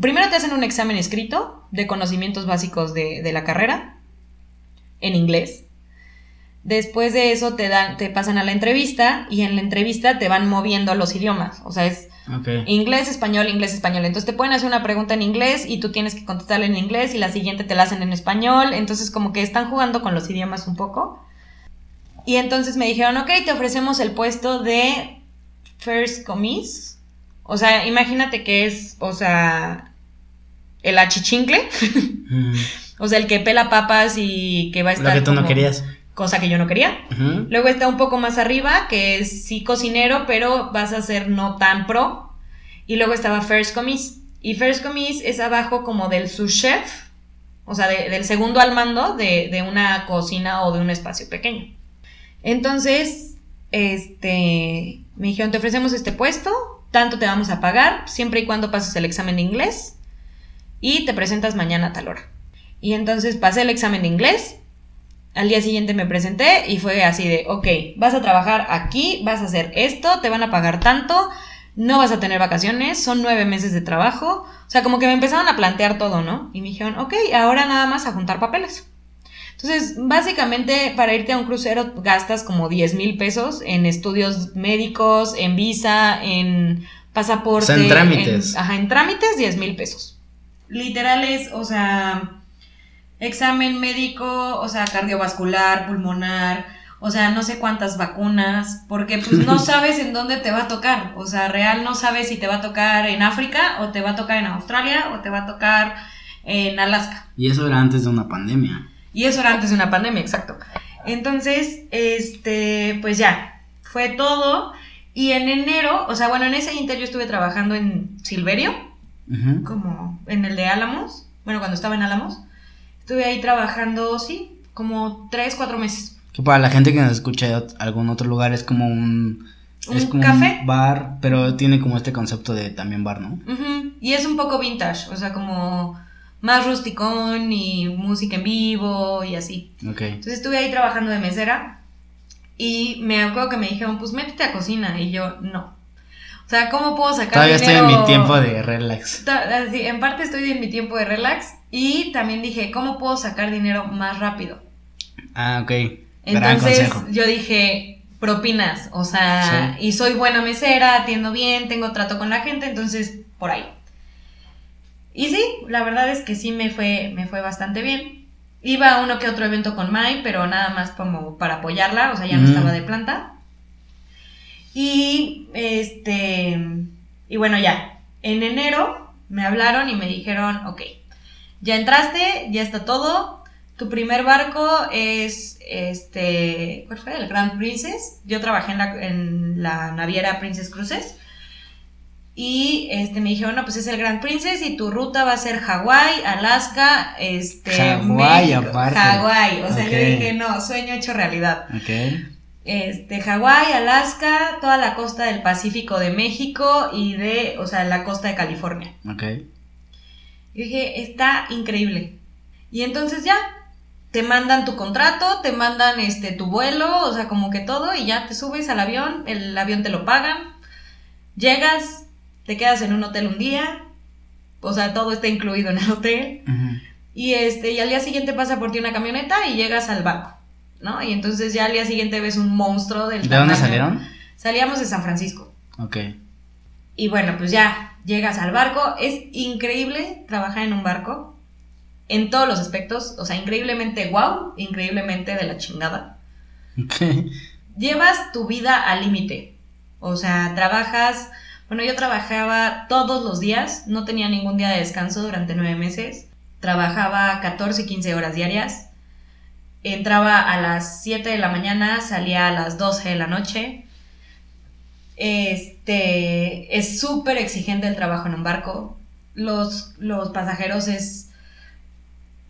primero te hacen un examen escrito de conocimientos básicos de, de la carrera, en inglés. Después de eso te dan, te pasan a la entrevista y en la entrevista te van moviendo los idiomas. O sea, es inglés, español, inglés, español. Entonces te pueden hacer una pregunta en inglés y tú tienes que contestarla en inglés y la siguiente te la hacen en español. Entonces como que están jugando con los idiomas un poco. Y entonces me dijeron, ok, te ofrecemos el puesto de First Commis. O sea, imagínate que es, o sea, el achichincle. Mm. o sea, el que pela papas y que va a Lo estar que tú no querías. Cosa que yo no quería. Luego está un poco más arriba, que es sí cocinero, pero vas a ser no tan pro. Y luego estaba First Commis. Y First Commis es abajo como del sous chef, o sea, de- del segundo al mando de, de una cocina o de un espacio pequeño. Entonces, este, me dijeron, te ofrecemos este puesto, tanto te vamos a pagar, siempre y cuando pases el examen de inglés y te presentas mañana a tal hora. Y entonces pasé el examen de inglés, al día siguiente me presenté y fue así de, ok, vas a trabajar aquí, vas a hacer esto, te van a pagar tanto, no vas a tener vacaciones, son nueve meses de trabajo. O sea, como que me empezaron a plantear todo, ¿no? Y me dijeron, ok, ahora nada más a juntar papeles. Entonces, básicamente, para irte a un crucero gastas como 10 mil pesos en estudios médicos, en visa, en pasaporte. O sea, en trámites. en- ajá, en trámites 10 mil pesos. Literal es, o sea, examen médico, o sea, cardiovascular, pulmonar, o sea, no sé cuántas vacunas, porque pues no sabes en dónde te va a tocar, o sea, real no sabes si te va a tocar en África o te va a tocar en Australia o te va a tocar en Alaska. Y eso era antes de una pandemia. Y eso era antes de una pandemia, exacto. Entonces, este, pues ya, fue todo. Y en enero, o sea, bueno, en ese inter yo estuve trabajando en Silverio, como en el de Álamos, bueno, cuando estaba en Álamos. Estuve ahí trabajando, sí, como tres, cuatro meses. Que para la gente que nos escucha de algún otro lugar es como un... es ¿Un como café? un bar, pero tiene como este concepto de también bar, ¿no? Y es un poco vintage, o sea, como más rusticón y música en vivo y así. Ok. Entonces estuve ahí trabajando de mesera y me acuerdo que me dijeron, pues métete a cocina. Y yo, no. O sea, ¿cómo puedo sacar Todavía estoy en dinero? mi tiempo de relax. Ta- así, en parte estoy en mi tiempo de relax y también dije, ¿cómo puedo sacar dinero más rápido? Ah, ok. Gran Entonces consejo. yo dije, propinas, o sea, y soy buena mesera, atiendo bien, tengo trato con la gente, entonces por ahí. Y sí, la verdad es que sí me fue, me fue bastante bien. Iba a uno que otro evento con Mai, pero nada más como para apoyarla, o sea, ya no estaba de planta. Y este, y bueno, ya, en enero me hablaron y me dijeron, ok, ya entraste, ya está todo. Tu primer barco es este, ¿cuál fue? El Grand Princess. Yo trabajé en la, en la naviera Princess Cruises. Y este me dijeron, no, pues es el Grand Princess y tu ruta va a ser Hawái, Alaska, este Hawái, aparte. Hawái, o sea, yo dije, no, sueño hecho realidad Ok. Este, Hawái, Alaska, toda la costa del Pacífico de México y de, o sea, la costa de California. Ok. Y dije, está increíble. Y entonces ya, te mandan tu contrato, te mandan este tu vuelo, o sea, como que todo, y ya te subes al avión, el avión te lo pagan, llegas, te quedas en un hotel un día, o sea, todo está incluido en el hotel. Y este, y al día siguiente pasa por ti una camioneta y llegas al barco, ¿no? Y entonces ya al día siguiente ves un monstruo del ¿De dónde salieron? Salíamos de San Francisco. Ok. Y bueno, pues ya llegas al barco. Es increíble trabajar en un barco. En todos los aspectos. O sea, increíblemente wow, increíblemente de la chingada. Ok. Llevas tu vida al límite. O sea, trabajas. Bueno, yo trabajaba todos los días. No tenía ningún día de descanso durante nueve meses. Trabajaba 14, 15 horas diarias. Entraba a las 7 de la mañana, salía a las 12 de la noche. Este es súper exigente el trabajo en un barco. Los, los pasajeros es.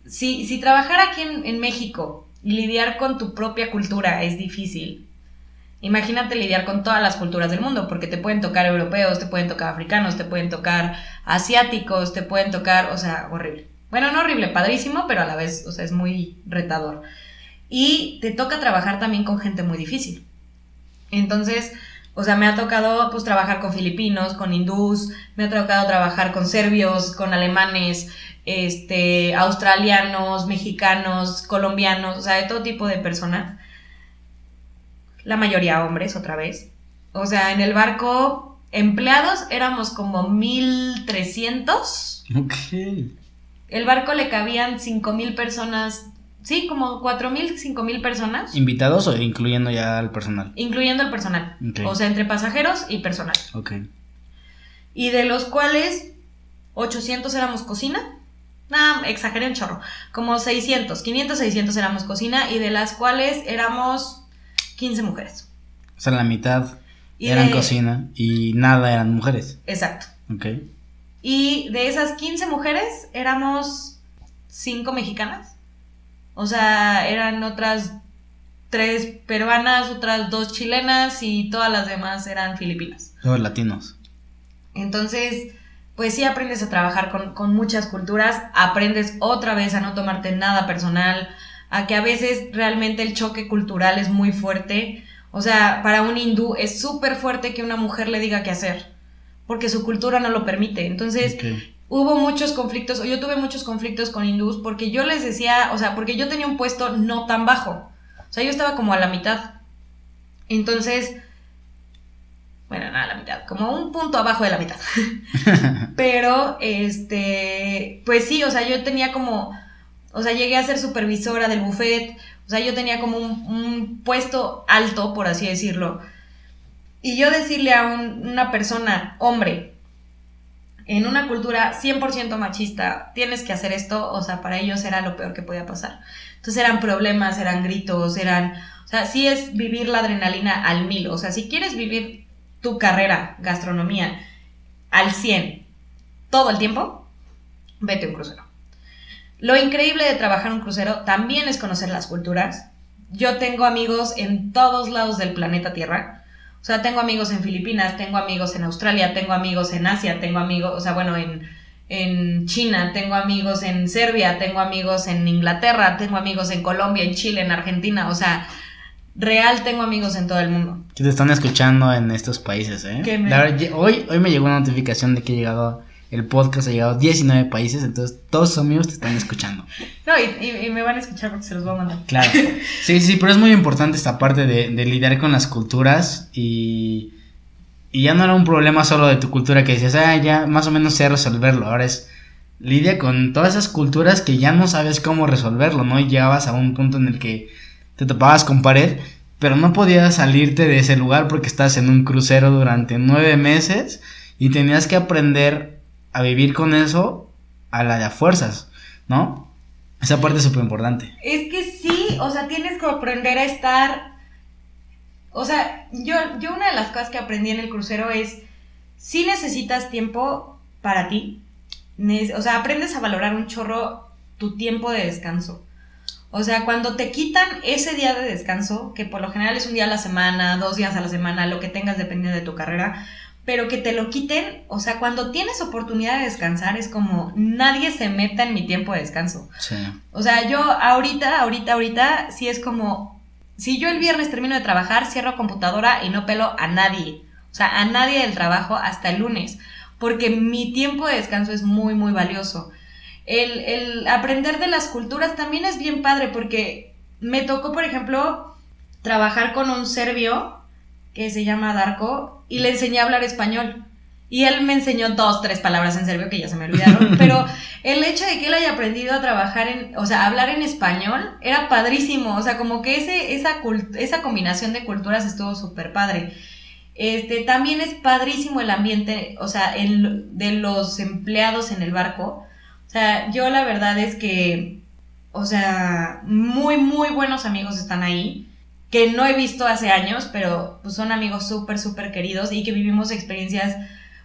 Si, si trabajar aquí en, en México y lidiar con tu propia cultura es difícil, imagínate lidiar con todas las culturas del mundo, porque te pueden tocar europeos, te pueden tocar africanos, te pueden tocar asiáticos, te pueden tocar, o sea, horrible. Bueno, no horrible, padrísimo, pero a la vez, o sea, es muy retador. Y te toca trabajar también con gente muy difícil. Entonces, o sea, me ha tocado pues trabajar con filipinos, con hindús, me ha tocado trabajar con serbios, con alemanes, este, australianos, mexicanos, colombianos, o sea, de todo tipo de personas. la mayoría hombres otra vez. O sea, en el barco empleados éramos como 1300. Ok. El barco le cabían 5000 personas, sí, como 4000, 5000 personas, ¿Invitados o incluyendo ya al personal? incluyendo el personal. Ok. O sea, entre pasajeros y personal. Ok. Y de los cuales 800 éramos cocina. Nah, exageré un chorro. Como 600, 500, 600 éramos cocina y de las cuales éramos 15 mujeres. O sea, la mitad Y eran de- cocina y nada eran mujeres. Exacto. Ok. Y de esas 15 mujeres éramos 5 mexicanas. O sea, eran otras 3 peruanas, otras 2 chilenas y todas las demás eran filipinas. Todos latinos. Entonces, pues sí aprendes a trabajar con, con muchas culturas, aprendes otra vez a no tomarte nada personal, a que a veces realmente el choque cultural es muy fuerte. O sea, para un hindú es súper fuerte que una mujer le diga qué hacer, porque su cultura no lo permite. Entonces. Hubo muchos conflictos, o yo tuve muchos conflictos con hindús, porque yo les decía, o sea, porque yo tenía un puesto no tan bajo. O sea, yo estaba como a la mitad. Entonces, bueno, nada, a la mitad, como un punto abajo de la mitad. Pero, este, pues sí, o sea, yo tenía como, o sea, llegué a ser supervisora del buffet, o sea, yo tenía como un, un puesto alto, por así decirlo. Y yo decirle a un- una persona, hombre, en una cultura 100% machista, tienes que hacer esto, o sea, para ellos era lo peor que podía pasar. Entonces eran problemas, eran gritos, eran, o sea, sí es vivir la adrenalina al mil, o sea, si quieres vivir tu carrera, gastronomía, al 100 todo el tiempo, vete a un crucero. Lo increíble de trabajar un crucero también es conocer las culturas. Yo tengo amigos en todos lados del planeta Tierra. O sea, tengo amigos en Filipinas, tengo amigos en Australia, tengo amigos en Asia, tengo amigos, o sea, bueno, en, en China, tengo amigos en Serbia, tengo amigos en Inglaterra, tengo amigos en Colombia, en Chile, en Argentina, o sea, real tengo amigos en todo el mundo. Que te están escuchando en estos países, ¿eh? Me- verdad, hoy, hoy me llegó una notificación de que ha llegado, el podcast ha llegado a 19 países, entonces todos sus amigos te están escuchando. No, y, y- y me van a escuchar porque se los voy a mandar. Claro. Sí, sí, pero es muy importante esta parte de, de lidiar con las culturas y, y ya no era un problema solo de tu cultura que decías, ah, ya más o menos sé resolverlo. Ahora es lidia con todas esas culturas que ya no sabes cómo resolverlo, ¿no? Y llegabas a un punto en el que te topabas con pared, pero no podías salirte de ese lugar porque estás en un crucero durante nueve meses y tenías que aprender a vivir con eso a la de a fuerzas, ¿no? Esa parte es súper importante. Es que sí, o sea, tienes que aprender a estar. O sea, yo, yo una de las cosas que aprendí en el crucero es, si necesitas tiempo para ti, o sea, aprendes a valorar un chorro tu tiempo de descanso. O sea, cuando te quitan ese día de descanso, que por lo general es un día a la semana, dos días a la semana, lo que tengas dependiendo de tu carrera, pero que te lo quiten, o sea, cuando tienes oportunidad de descansar, es como nadie se meta en mi tiempo de descanso. Sí. O sea, yo ahorita, ahorita, ahorita, sí es como, si yo el viernes termino de trabajar, cierro computadora y no pelo a nadie. O sea, a nadie del trabajo hasta el lunes. Porque mi tiempo de descanso es muy, muy valioso. El, el aprender de las culturas también es bien padre porque me tocó, por ejemplo, trabajar con un serbio que se llama Darko y le enseñé a hablar español. Y él me enseñó dos, tres palabras en serbio que ya se me olvidaron, pero el hecho de que él haya aprendido a trabajar en, o sea, a hablar en español, era padrísimo. O sea, como que ese, esa, esa combinación de culturas estuvo súper padre. Este, también es padrísimo el ambiente, o sea, el, de los empleados en el barco. O sea, yo la verdad es que, o sea, muy, muy buenos amigos están ahí, que no he visto hace años, pero pues, son amigos súper, súper queridos y que vivimos experiencias,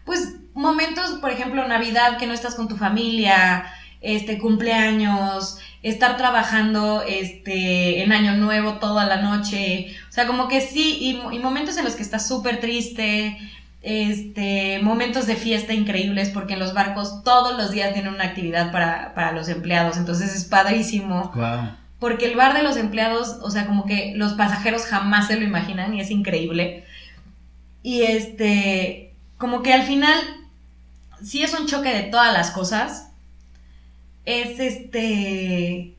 pues, momentos, por ejemplo, Navidad, que no estás con tu familia, este, cumpleaños, estar trabajando, este, en Año Nuevo toda la noche, o sea, como que sí, y, momentos en los que estás súper triste, este, momentos de fiesta increíbles, porque en los barcos todos los días tienen una actividad para, para los empleados, entonces es padrísimo, Wow. Porque el bar de los empleados, o sea, como que los pasajeros jamás se lo imaginan y es increíble. Y este, como que al final, sí es un choque de todas las cosas, es este,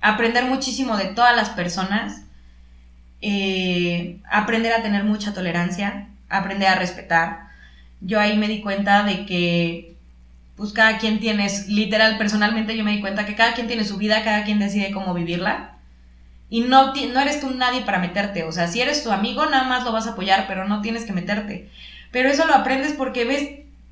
aprender muchísimo de todas las personas eh, aprender a tener mucha tolerancia, aprender a respetar. Yo ahí me di cuenta de que, pues cada quien tiene, literal, personalmente yo me di cuenta que cada quien tiene su vida, cada quien decide cómo vivirla. Y no, no eres tú nadie para meterte. O sea, si eres tu amigo, nada más lo vas a apoyar, pero no tienes que meterte. Pero eso lo aprendes porque ves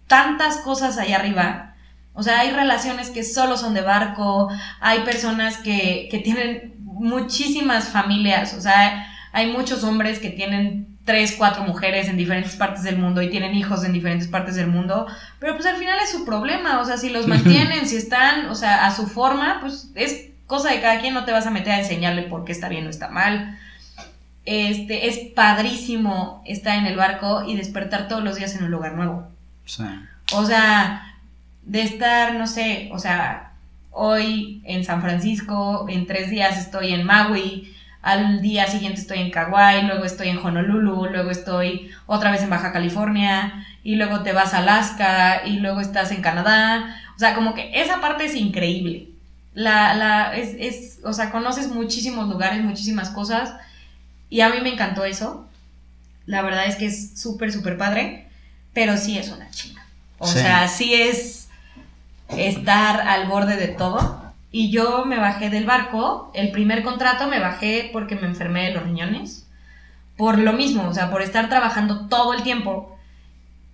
tantas cosas allá arriba. O sea, hay relaciones que solo son de barco, hay personas que, que tienen muchísimas familias, o sea, hay muchos hombres que tienen tres, cuatro mujeres en diferentes partes del mundo y tienen hijos en diferentes partes del mundo, pero pues al final es su problema, o sea, si los mantienen, si están, o sea, a su forma, pues es cosa de cada quien, no te vas a meter a enseñarle por qué está bien o está mal. Este, es padrísimo estar en el barco y despertar todos los días en un lugar nuevo. Sí. O sea, de estar, no sé, o sea, hoy en San Francisco, en tres días estoy en Maui, al día siguiente estoy en Kauai, luego estoy en Honolulu, luego estoy otra vez en Baja California, y luego te vas a Alaska, y luego estás en Canadá. O sea, como que esa parte es increíble. La, la, es, es, o sea, conoces muchísimos lugares, muchísimas cosas, y a mí me encantó eso. La verdad es que es súper, súper padre, pero sí es una chinga. O Sí. sea, sí es estar al borde de todo. Y yo me bajé del barco, el primer contrato me bajé porque me enfermé de los riñones. Por lo mismo, o sea, por estar trabajando todo el tiempo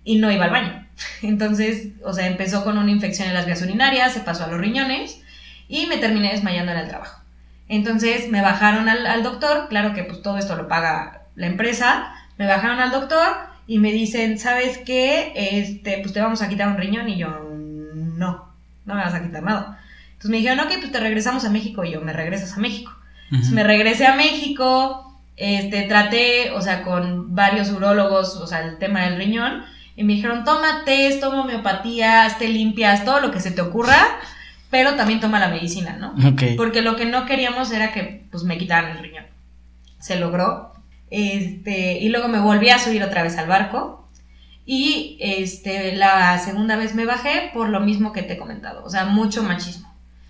y no iba al baño. Entonces, o sea, empezó con una infección en las vías urinarias, se pasó a los riñones y me terminé desmayando en el trabajo. Entonces me bajaron al, al doctor, claro que pues todo esto lo paga la empresa, me bajaron al doctor y me dicen, ¿sabes qué? Este, pues te vamos a quitar un riñón y yo, no, no me vas a quitar nada. Entonces me dijeron, ok, pues te regresamos a México y yo, me regresas a México. Entonces me regresé a México, este, traté, o sea, con varios urólogos, o sea, el tema del riñón, y me dijeron, toma test, toma homeopatía, hazte limpias, todo lo que se te ocurra, pero también toma la medicina, ¿no? Ok. Porque lo que no queríamos era que, pues, me quitaran el riñón. Se logró. Este, y luego me volví a subir otra vez al barco. Y este, la segunda vez me bajé por lo mismo que te he comentado. O sea, mucho machismo.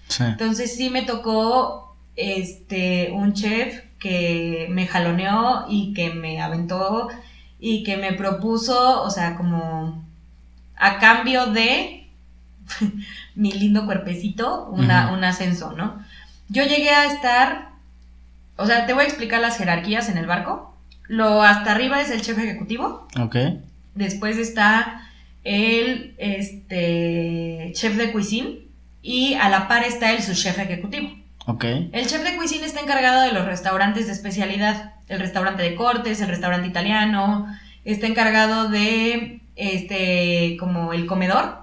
Sí. Entonces sí me tocó este un chef que me jaloneó y que me aventó y que me propuso, o sea, como a cambio de mi lindo cuerpecito, una, un ascenso, ¿no? Yo llegué a estar, o sea, te voy a explicar las jerarquías en el barco. Lo hasta arriba es el chef ejecutivo, Ok. Después está el este, chef de cuisine y a la par está el subchef ejecutivo. Ok. El chef de cuisine está encargado de los restaurantes de especialidad, el restaurante de cortes, el restaurante italiano, está encargado de este como el comedor.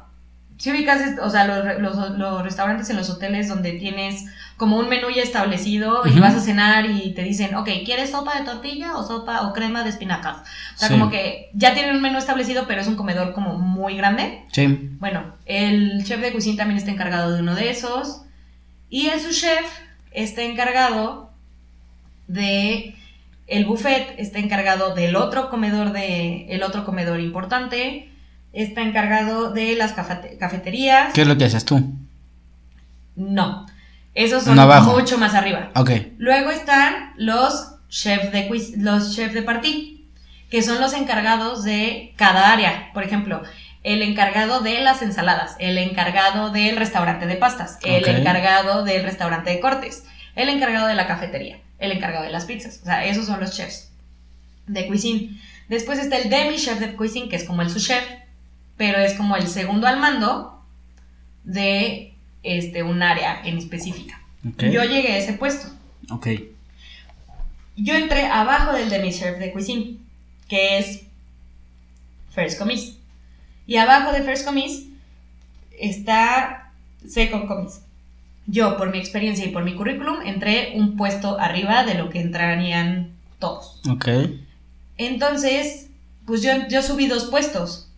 Si ubicas, o sea, los, los- los restaurantes en los hoteles donde tienes como un menú ya establecido y vas a cenar y te dicen, ok, ¿quieres sopa de tortilla o sopa o crema de espinacas? O sea, Sí. como que ya tienen un menú establecido, pero es un comedor como muy grande. Sí. Bueno, el chef de cocina también está encargado de uno de esos. Y el chef está encargado de el buffet, está encargado del otro comedor de el otro comedor importante, está encargado de las cafete- cafeterías. ¿Qué es lo que haces tú? No, esos son abajo. mucho más arriba. Ok. Luego están los chefs de quiz- los chefs de party, que son los encargados de cada área. Por ejemplo, el encargado de las ensaladas, el encargado del restaurante de pastas, el encargado del restaurante de cortes, el encargado de la cafetería, el encargado de las pizzas. O sea, esos son los chefs de cuisine. Después está el demi chef de cuisine, que es como el sous chef, pero es como el segundo al mando de este un área en específica. Ok. Yo llegué a ese puesto. Ok. Yo entré abajo del demi chef de cuisine, que es First Commis. Y abajo de First Commis está Second Commis. Yo, por mi experiencia y por mi currículum, entré un puesto arriba de lo que entrarían todos. Ok. Entonces, pues yo, yo subí dos puestos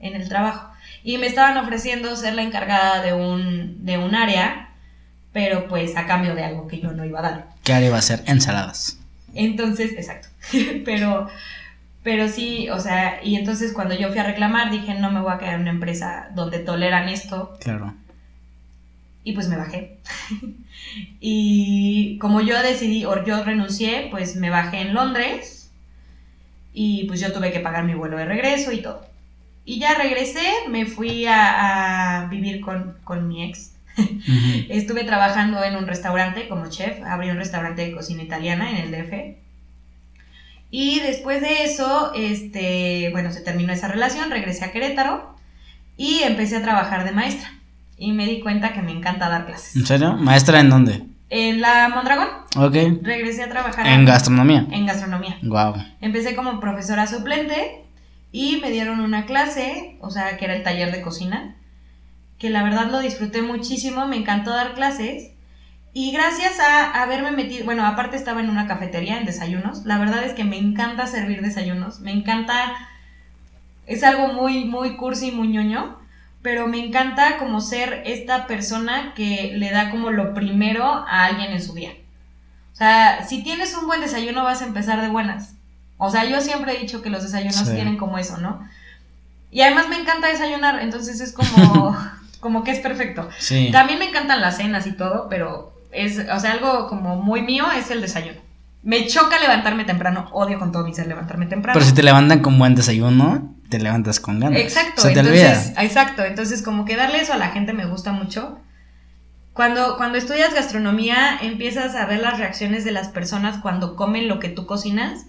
en el trabajo. Y me estaban ofreciendo ser la encargada de un, de un área, pero pues a cambio de algo que yo no iba a dar. ¿Qué área va a ser? Ensaladas. Entonces, exacto. pero, pero sí, o sea, y entonces cuando yo fui a reclamar dije, no me voy a quedar en una empresa donde toleran esto. Claro. y pues me bajé. y como yo decidí, o yo renuncié, pues me bajé en Londres y pues yo tuve que pagar mi vuelo de regreso y todo. Y ya regresé, me fui a, a vivir con, con mi ex. Ujú. Estuve trabajando en un restaurante como chef, abrí un restaurante de cocina italiana en el DF. Y después de eso, este, bueno, se terminó esa relación, regresé a Querétaro y empecé a trabajar de maestra. Y me di cuenta que me encanta dar clases. ¿En serio? ¿Maestra en dónde? En la Mondragón, Ok. regresé a trabajar En gastronomía. en gastronomía. Wow. Empecé como profesora suplente y me dieron una clase, o sea, que era el taller de cocina, que la verdad lo disfruté muchísimo, me encantó dar clases. Y gracias a haberme metido, bueno, aparte estaba en una cafetería en desayunos, la verdad es que me encanta servir desayunos, me encanta, es algo muy, muy cursi, muy ñoño, pero me encanta como ser esta persona que le da como lo primero a alguien en su día. O sea, si tienes un buen desayuno vas a empezar de buenas. O sea, yo siempre he dicho que los desayunos Sí. tienen como eso, ¿no? Y además me encanta desayunar, entonces es como, como que es perfecto. Sí. También me encantan las cenas y todo, pero es, o sea, algo como muy mío es el desayuno. Me choca levantarme temprano, odio con todo mi ser levantarme temprano. Pero si te levantan con buen desayuno, te levantas con ganas. Exacto, Se te entonces, olvida. exacto, entonces como que darle eso a la gente me gusta mucho. Cuando, cuando estudias gastronomía, empiezas a ver las reacciones de las personas cuando comen lo que tú cocinas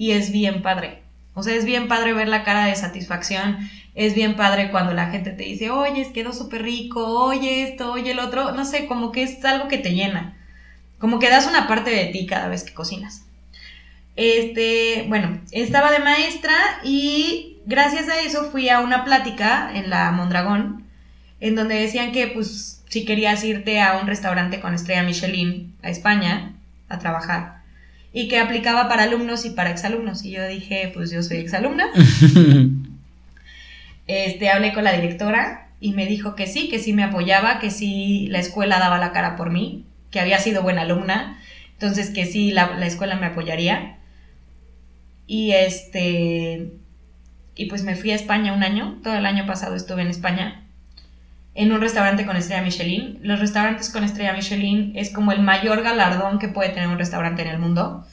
y es bien padre. O sea, es bien padre ver la cara de satisfacción, es bien padre cuando la gente te dice, oye, quedó súper rico, oye esto, oye el otro, no sé, como que es algo que te llena. Como que das una parte de ti cada vez que cocinas. Este, bueno, estaba de maestra y gracias a eso fui a una plática en la Mondragón, en donde decían que, pues, si querías irte a un restaurante con estrella Michelin a España a trabajar y que aplicaba para alumnos y para exalumnos. Y yo dije, pues yo soy exalumna. Este, hablé con la directora y me dijo que sí, que sí me apoyaba, que sí la escuela daba la cara por mí, que había sido buena alumna, entonces que sí la, la escuela me apoyaría. Y este, y pues me fui a España un año, todo el año pasado estuve en España, en un restaurante con estrella Michelin. Los restaurantes con estrella Michelin es como el mayor galardón que puede tener un restaurante en el mundo.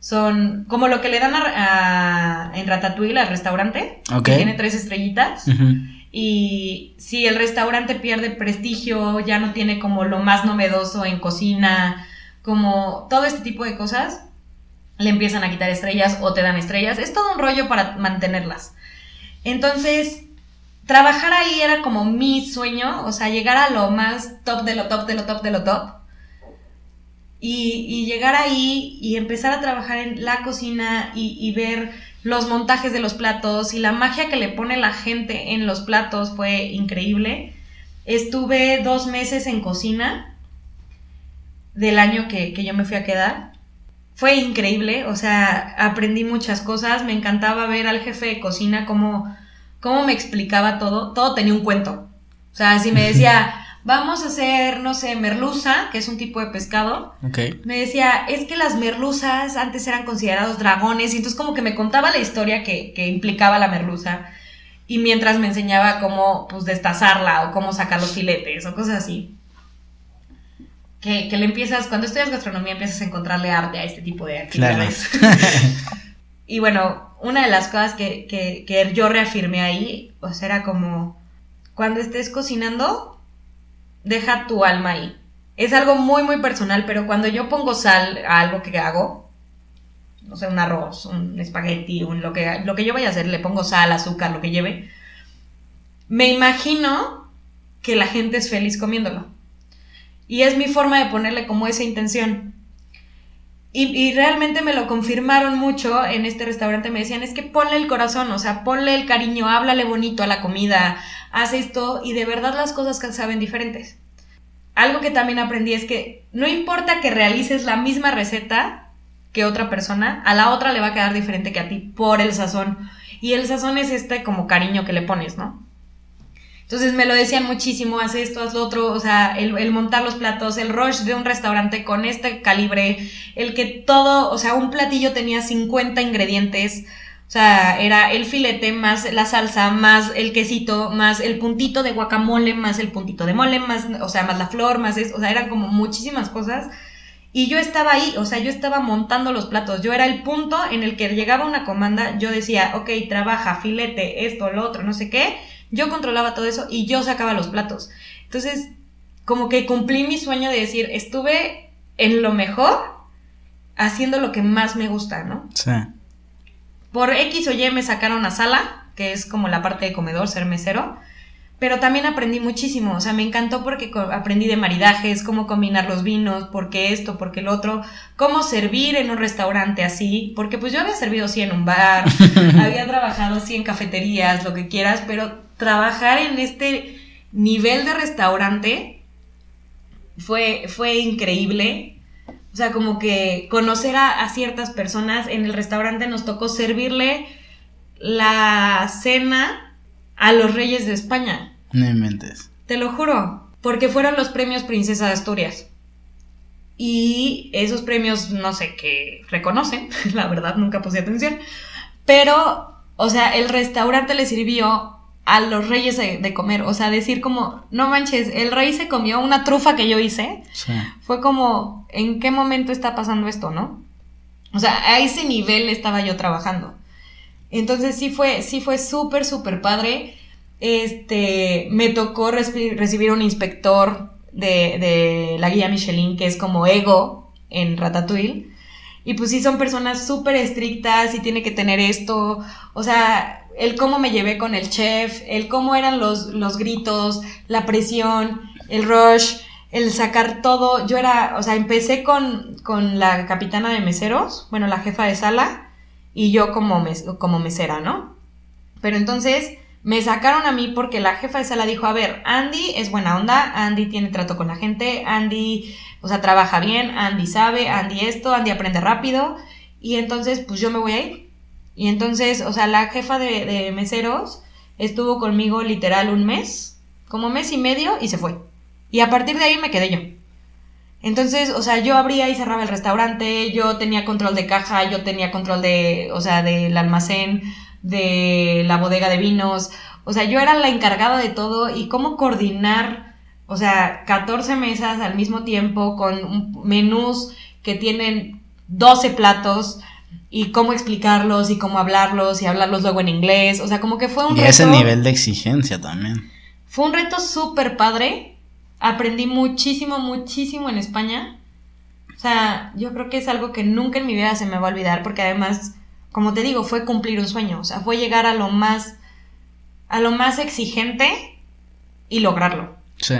Son como lo que le dan a, a- en Ratatouille al restaurante, Ok. que tiene tres estrellitas. Ujú. Y si el restaurante pierde prestigio, ya no tiene como lo más novedoso en cocina, como todo este tipo de cosas, le empiezan a quitar estrellas o te dan estrellas. Es todo un rollo para mantenerlas. Entonces, trabajar ahí era como mi sueño, o sea, llegar a lo más top de lo top de lo top de lo top. Y, llegar ahí y empezar a trabajar en la cocina y, ver los montajes de los platos y la magia que le pone la gente en los platos fue increíble. Estuve dos meses en cocina del año que yo me fui a quedar. Fue increíble, o sea, aprendí muchas cosas, me encantaba ver al jefe de cocina cómo, cómo me explicaba todo, todo tenía un cuento. O sea, si me decía, vamos a hacer, no sé, merluza, que es un tipo de pescado, me decía, es que las merluzas antes eran considerados dragones, y entonces como que me contaba la historia que, que implicaba la merluza, y mientras me enseñaba cómo, pues, destazarla, o cómo sacar los filetes, o cosas así. Que, que le empiezas, cuando estudias gastronomía empiezas a encontrarle arte a este tipo de Claro. actividades. y bueno, una de las cosas que, que, yo reafirmé ahí, sea, era como, cuando estés cocinando, deja tu alma ahí. Es algo muy, muy personal, pero cuando yo pongo sal a algo que hago, no sé, un arroz, un espagueti, un, lo, que, lo que yo vaya a hacer, le pongo sal, azúcar, lo que lleve, me imagino que la gente es feliz comiéndolo. Y es mi forma de ponerle como esa intención. Y, realmente me lo confirmaron mucho en este restaurante. Me decían, es que ponle el corazón, o sea, ponle el cariño, háblale bonito a la comida, haz esto y de verdad las cosas saben diferentes. Algo que también aprendí es que no importa que realices la misma receta que otra persona, a la otra le va a quedar diferente que a ti por el sazón. Y el sazón es este como cariño que le pones, ¿no? Entonces me lo decían muchísimo, haz esto, haz lo otro, o sea, el, montar los platos, el rush de un restaurante con este calibre, el que todo, o sea, un platillo tenía 50 ingredientes, o sea, era el filete más la salsa, más el quesito, más el puntito de guacamole, más el puntito de mole, más, o sea, más la flor, más eso, o sea, eran como muchísimas cosas. Y yo estaba ahí, o sea, yo estaba montando los platos. Yo era el punto en el que llegaba una comanda, yo decía, ok, trabaja, filete, esto, lo otro, no sé qué. Yo controlaba todo eso y yo sacaba los platos. Entonces, como que cumplí mi sueño de decir, estuve en lo mejor haciendo lo que más me gusta, ¿no? Sí. Por X o Y me sacaron a sala, que es como la parte de comedor, ser mesero. Pero también aprendí muchísimo, o sea, me encantó porque aprendí de maridajes, cómo combinar los vinos, por qué esto, por qué el otro, cómo servir en un restaurante así, porque pues yo había servido sí en un bar, había trabajado sí en cafeterías, lo que quieras, pero trabajar en este nivel de restaurante fue, fue increíble. O sea, como que conocer a, a ciertas personas en el restaurante nos tocó servirle la cena a los reyes de España. No inventes. Te lo juro. Porque fueron los premios Princesa de Asturias. Y esos premios, no sé qué reconocen, la verdad nunca puse atención. Pero, o sea, el restaurante le sirvió a los reyes de, de comer. O sea, decir como, no manches, el rey se comió una trufa que yo hice. Sí. Fue como, ¿en qué momento está pasando esto, no? O sea, a ese nivel estaba yo trabajando. Entonces sí fue, sí fue súper, súper padre. Este, me tocó reci- recibir un inspector de, de la guía Michelin, que es como ego en Ratatouille. Y pues sí son personas súper estrictas y tiene que tener esto. O sea, el cómo me llevé con el chef, el cómo eran los, los gritos, la presión, el rush, el sacar todo. Yo era, o sea, empecé con, con la capitana de meseros, bueno, la jefa de sala, y yo como, mes- como mesera, ¿no? Pero entonces me sacaron a mí porque la jefa de sala dijo, a ver, Andy es buena onda, Andy tiene trato con la gente, Andy, o sea, trabaja bien, Andy sabe, Andy esto, Andy aprende rápido, y entonces pues yo me voy a ir. Y entonces, o sea, la jefa de, de meseros estuvo conmigo literal un mes, como mes y medio, y se fue. Y a partir de ahí me quedé yo. Entonces, o sea, yo abría y cerraba el restaurante, yo tenía control de caja, yo tenía control de, o sea, del almacén, de la bodega de vinos, o sea, yo era la encargada de todo y cómo coordinar, o sea, 14 mesas al mismo tiempo con menús que tienen 12 platos y cómo explicarlos y cómo hablarlos y hablarlos luego en inglés, o sea, como que fue un Y reto. ese nivel de exigencia también. Fue un reto súper padre. Aprendí muchísimo, muchísimo en España. O sea, yo creo que es algo que nunca en mi vida se me va a olvidar porque además, como te digo, fue cumplir un sueño. O sea, fue llegar a lo más, a lo más exigente y lograrlo. Sí.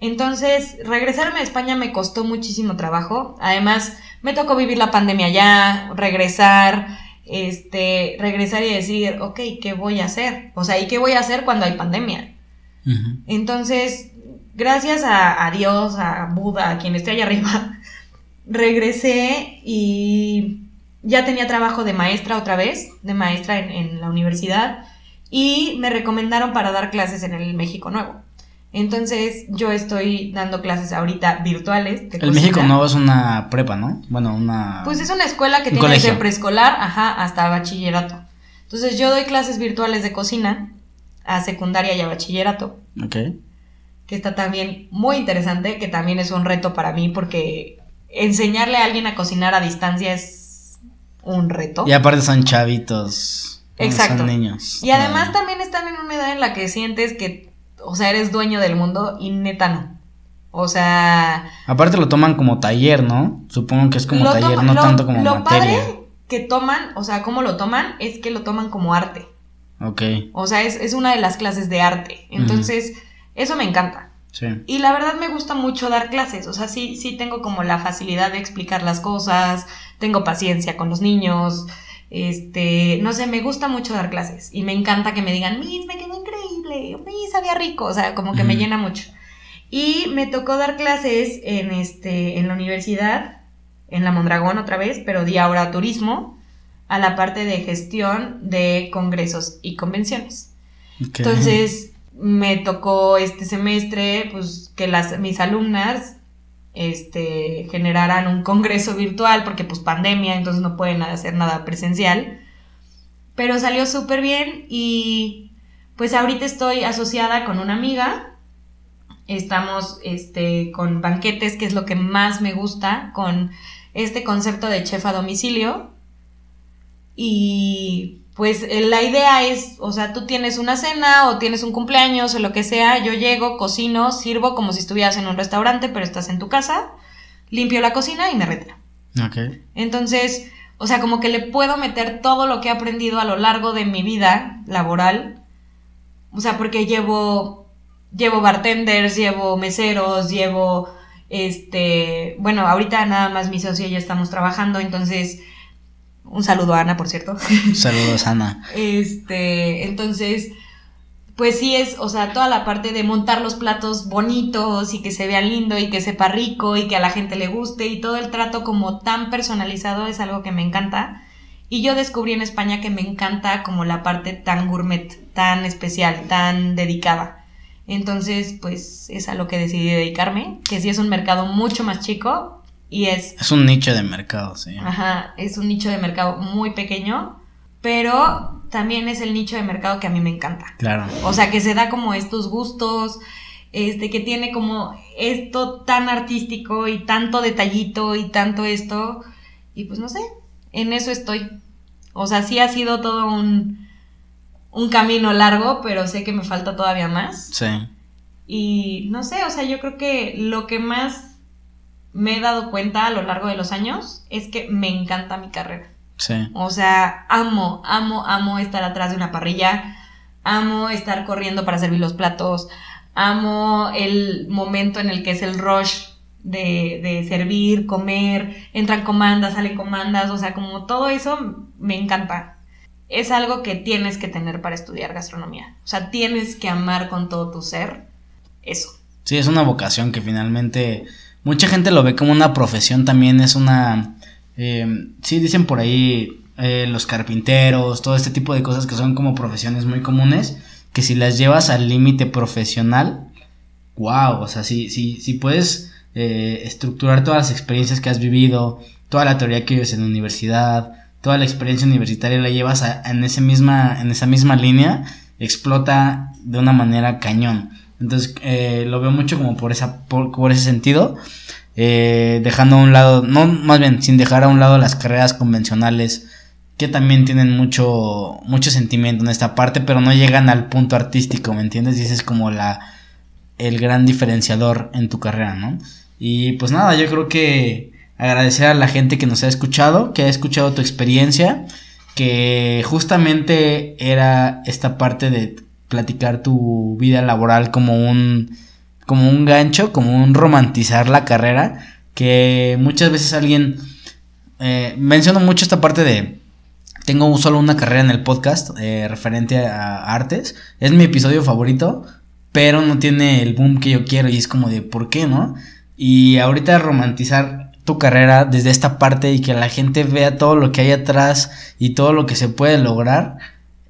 Entonces, regresarme a España me costó muchísimo trabajo. Además, me tocó vivir la pandemia allá, regresar, este, regresar y decir, ok, ¿qué voy a hacer? O sea, ¿y qué voy a hacer cuando hay pandemia? Entonces, gracias a, a Dios, a Buda, a quien esté allá arriba, regresé y ya tenía trabajo de maestra otra vez, de maestra en, en la universidad, y me recomendaron para dar clases en el México Nuevo. Entonces, yo estoy dando clases ahorita virtuales. de El. México Nuevo es una prepa, ¿no? Bueno, una... Pues es una escuela que Un tiene desde preescolar, ajá, hasta bachillerato. Entonces, yo doy clases virtuales de cocina a secundaria y a bachillerato Ok. que está también muy interesante, que también es un reto para mí porque enseñarle a alguien a cocinar a distancia es un reto. Y aparte son chavitos. Exacto. Son niños. Y además también están en una edad en la que sientes que, o sea, eres dueño del mundo y neta no. O sea, Aparte lo toman como taller, ¿no? Supongo que es como taller, toma- no lo- tanto como lo materia. padre que toman, o sea, cómo lo toman, es que lo toman como arte. Ok. O sea, es, es una de las clases de arte. Entonces, eso me encanta. Sí. Y la verdad me gusta mucho dar clases, o sea, sí, sí tengo como la facilidad de explicar las cosas, tengo paciencia con los niños, este, no sé, me gusta mucho dar clases y me encanta que me digan, Miss, me quedó increíble, Miss, sabía rico, o sea, como que me llena mucho. Y me tocó dar clases en, este, en la universidad, en la Mondragón otra vez, pero di ahora turismo, a la parte de gestión de congresos y convenciones. Entonces me tocó este semestre pues que las mis alumnas este generaran un congreso virtual porque pues pandemia, entonces no pueden hacer nada presencial. pero salió súper bien y pues ahorita estoy asociada con una amiga. Estamos este, con banquetes, que es lo que más me gusta, con este concepto de chef a domicilio. Y pues eh, la idea es, o sea, tú tienes una cena o tienes un cumpleaños o lo que sea, yo llego, cocino, sirvo como si estuvieras en un restaurante, pero estás en tu casa, limpio la cocina y me retiro. Ok. Entonces, o sea, como que le puedo meter todo lo que he aprendido a lo largo de mi vida laboral. O sea, porque llevo, llevo bartenders, llevo meseros, llevo, este, bueno, ahorita nada más mi socio y yo estamos trabajando, entonces, un saludo a Ana, por cierto. Saludos, Ana. Este, entonces, pues sí es, o sea, toda la parte de montar los platos bonitos y que se vean lindo y que sepa rico y que a la gente le guste y todo el trato como tan personalizado es algo que me encanta. Y yo descubrí en España que me encanta como la parte tan gourmet, tan especial, tan dedicada. Entonces, pues es a lo que decidí dedicarme, que sí es un mercado mucho más chico y es Es un nicho de mercado, sí. Ajá, es un nicho de mercado muy pequeño, pero también es el nicho de mercado que a mí me encanta. Claro. O sea, que se da como estos gustos, este, que tiene como esto tan artístico y tanto detallito y tanto esto, y pues no sé, en eso estoy. O sea, sí ha sido todo un, un camino largo, pero sé que me falta todavía más. Sí. Y no sé, o sea, yo creo que lo que más me he dado cuenta a lo largo de los años es que me encanta mi carrera. Sí. O sea, amo, amo, amo estar atrás de una parrilla, amo estar corriendo para servir los platos, amo el momento en el que es el rush de, de servir, comer, entran comandas, salen comandas, o sea, como todo eso me encanta. Es algo que tienes que tener para estudiar gastronomía. O sea, tienes que amar con todo tu ser eso. Sí, es una vocación que finalmente mucha gente lo ve como una profesión también, es una... eh, sí, dicen por ahí eh, los carpinteros, todo este tipo de cosas que son como profesiones muy comunes, que si las llevas al límite profesional, wow, o sea, si, si, si puedes eh, estructurar todas las experiencias que has vivido, toda la teoría que vives en la universidad, toda la experiencia universitaria la llevas a- en, ese misma, en esa misma línea, explota de una manera cañón. Entonces eh, lo veo mucho como por esa por, ese sentido, eh, dejando a un lado, no más bien sin dejar a un lado las carreras convencionales que también tienen mucho mucho sentimiento en esta parte, pero no llegan al punto artístico, ¿me entiendes? Y ese es como la el gran diferenciador en tu carrera, ¿no? Y pues nada, yo creo que agradecer a la gente que nos ha escuchado, que ha escuchado tu experiencia, que justamente era esta parte de platicar tu vida laboral como un como un gancho, como un romantizar la carrera, que muchas veces alguien eh, menciono mucho esta parte de tengo solo una carrera en el podcast eh, referente a artes, es mi episodio favorito, pero no tiene el boom que yo quiero y es como de ¿por qué no? Y ahorita romantizar tu carrera desde esta parte y que la gente vea todo lo que hay atrás y todo lo que se puede lograr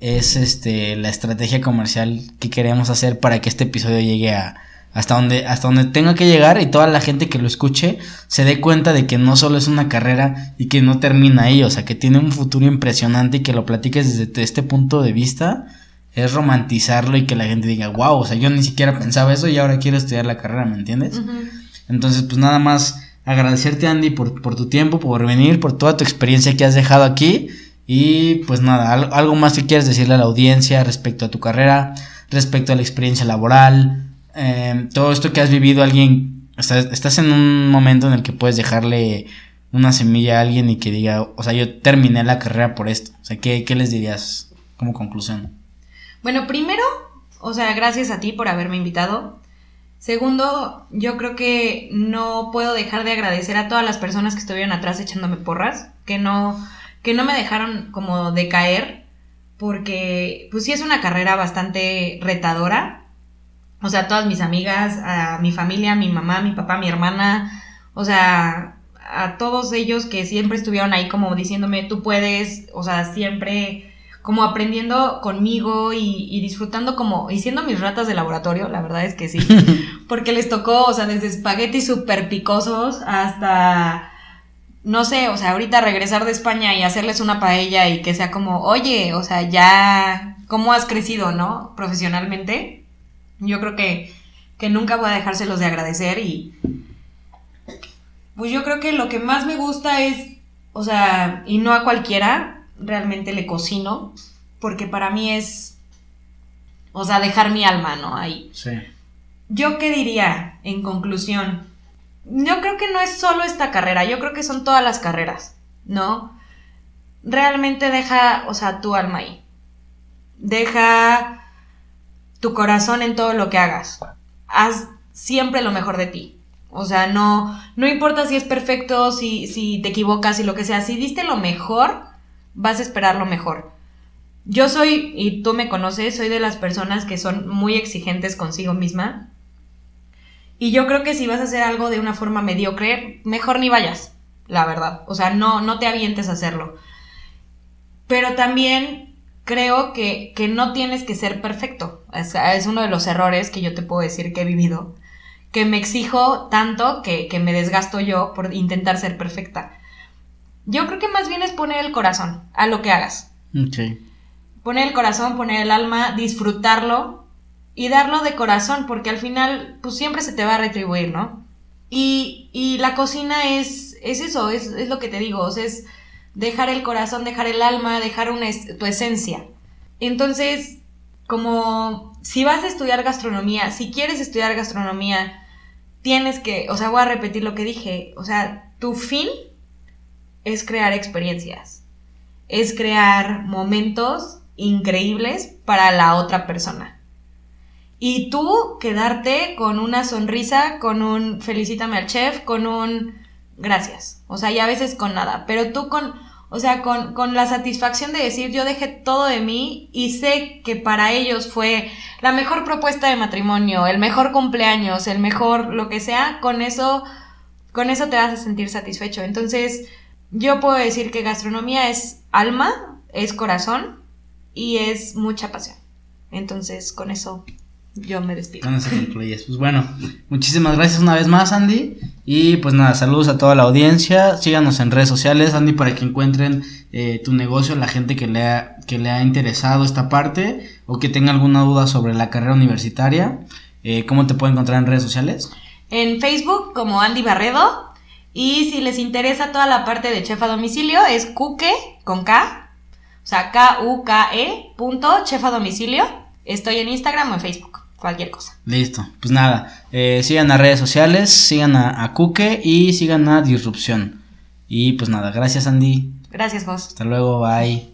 es este la estrategia comercial que queremos hacer para que este episodio llegue a hasta donde hasta donde tenga que llegar y toda la gente que lo escuche se dé cuenta de que no solo es una carrera y que no termina ahí, o sea, que tiene un futuro impresionante y que lo platiques desde este punto de vista es romantizarlo y que la gente diga, "Wow, o sea, yo ni siquiera pensaba eso y ahora quiero estudiar la carrera", ¿me entiendes? Entonces, pues nada más agradecerte Andy por, por tu tiempo, por venir, por toda tu experiencia que has dejado aquí. Y pues nada, al- algo más que quieres decirle a la audiencia respecto a tu carrera, respecto a la experiencia laboral, eh, todo esto que has vivido, alguien, estás, estás en un momento en el que puedes dejarle una semilla a alguien y que diga, o sea, yo terminé la carrera por esto. O sea, ¿qué, qué les dirías como conclusión? Bueno, primero, o sea, gracias a ti por haberme invitado. Segundo, yo creo que no puedo dejar de agradecer a todas las personas que estuvieron atrás echándome porras, que no, que no me dejaron como decaer, porque pues sí es una carrera bastante retadora. O sea, todas mis amigas, a mi familia, mi mamá, mi papá, mi hermana, o sea, a todos ellos que siempre estuvieron ahí como diciéndome, tú puedes, o sea, siempre como aprendiendo conmigo y, y disfrutando como, y siendo mis ratas de laboratorio, la verdad es que sí, porque les tocó, o sea, desde espaguetis súper picosos hasta no sé, o sea, ahorita regresar de España y hacerles una paella y que sea como, oye, o sea, ya, ¿cómo has crecido, no? Profesionalmente. Yo creo que, que nunca voy a dejárselos de agradecer y... Pues yo creo que lo que más me gusta es, o sea, y no a cualquiera, realmente le cocino, porque para mí es, o sea, dejar mi alma, ¿no? Ahí. Sí. ¿Yo qué diría en conclusión? Yo creo que no es solo esta carrera, yo creo que son todas las carreras, ¿no? Realmente deja, o sea, tu alma ahí. Deja tu corazón en todo lo que hagas. Haz siempre lo mejor de ti. O sea, no, no importa si es perfecto, si, si te equivocas y lo que sea. Si diste lo mejor, vas a esperar lo mejor. Yo soy, y tú me conoces, soy de las personas que son muy exigentes consigo misma. Y yo creo que si vas a hacer algo de una forma mediocre, mejor ni vayas, la verdad. O sea, no, no te avientes a hacerlo. Pero también creo que, que no tienes que ser perfecto. Es, es uno de los errores que yo te puedo decir que he vivido. Que me exijo tanto que, que me desgasto yo por intentar ser perfecta. Yo creo que más bien es poner el corazón a lo que hagas Ok. poner el corazón, poner el alma, disfrutarlo y darlo de corazón, porque al final, pues siempre se te va a retribuir, ¿no? Y, y la cocina es, es eso, es, es lo que te digo, o sea, es dejar el corazón, dejar el alma, dejar una tu esencia. Entonces, como si vas a estudiar gastronomía, si quieres estudiar gastronomía, tienes que, o sea, voy a repetir lo que dije, o sea, tu fin es crear experiencias es crear momentos increíbles para la otra persona. Y tú quedarte con una sonrisa, con un felicítame al chef, con un gracias. O sea, y a veces con nada. Pero tú con, o sea, con, con la satisfacción de decir yo dejé todo de mí y sé que para ellos fue la mejor propuesta de matrimonio, el mejor cumpleaños, el mejor lo que sea, con eso, con eso te vas a sentir satisfecho. Entonces, yo puedo decir que gastronomía es alma, es corazón y es mucha pasión. Entonces, con eso yo me despido. Con eso concluyes. Pues bueno, muchísimas gracias una vez más, Andy. Y pues nada, saludos a toda la audiencia. Síganos en redes sociales, Andy, para que encuentren eh, tu negocio, la gente que le, ha, que le ha interesado esta parte o que tenga alguna duda sobre la carrera universitaria. Eh, ¿Cómo te puede encontrar en redes sociales? En Facebook como Andy Barredo. Y si les interesa toda la parte de chef a domicilio, es Kuke con K. O sea, K-U-K-E punto chef a domicilio. Estoy en Instagram o en Facebook. Cualquier cosa. Listo, pues nada, eh, sigan a redes sociales, sigan a, a Kuke y sigan a Disrupción. Y pues nada, gracias Andy, Gracias, vos. hasta luego, bye.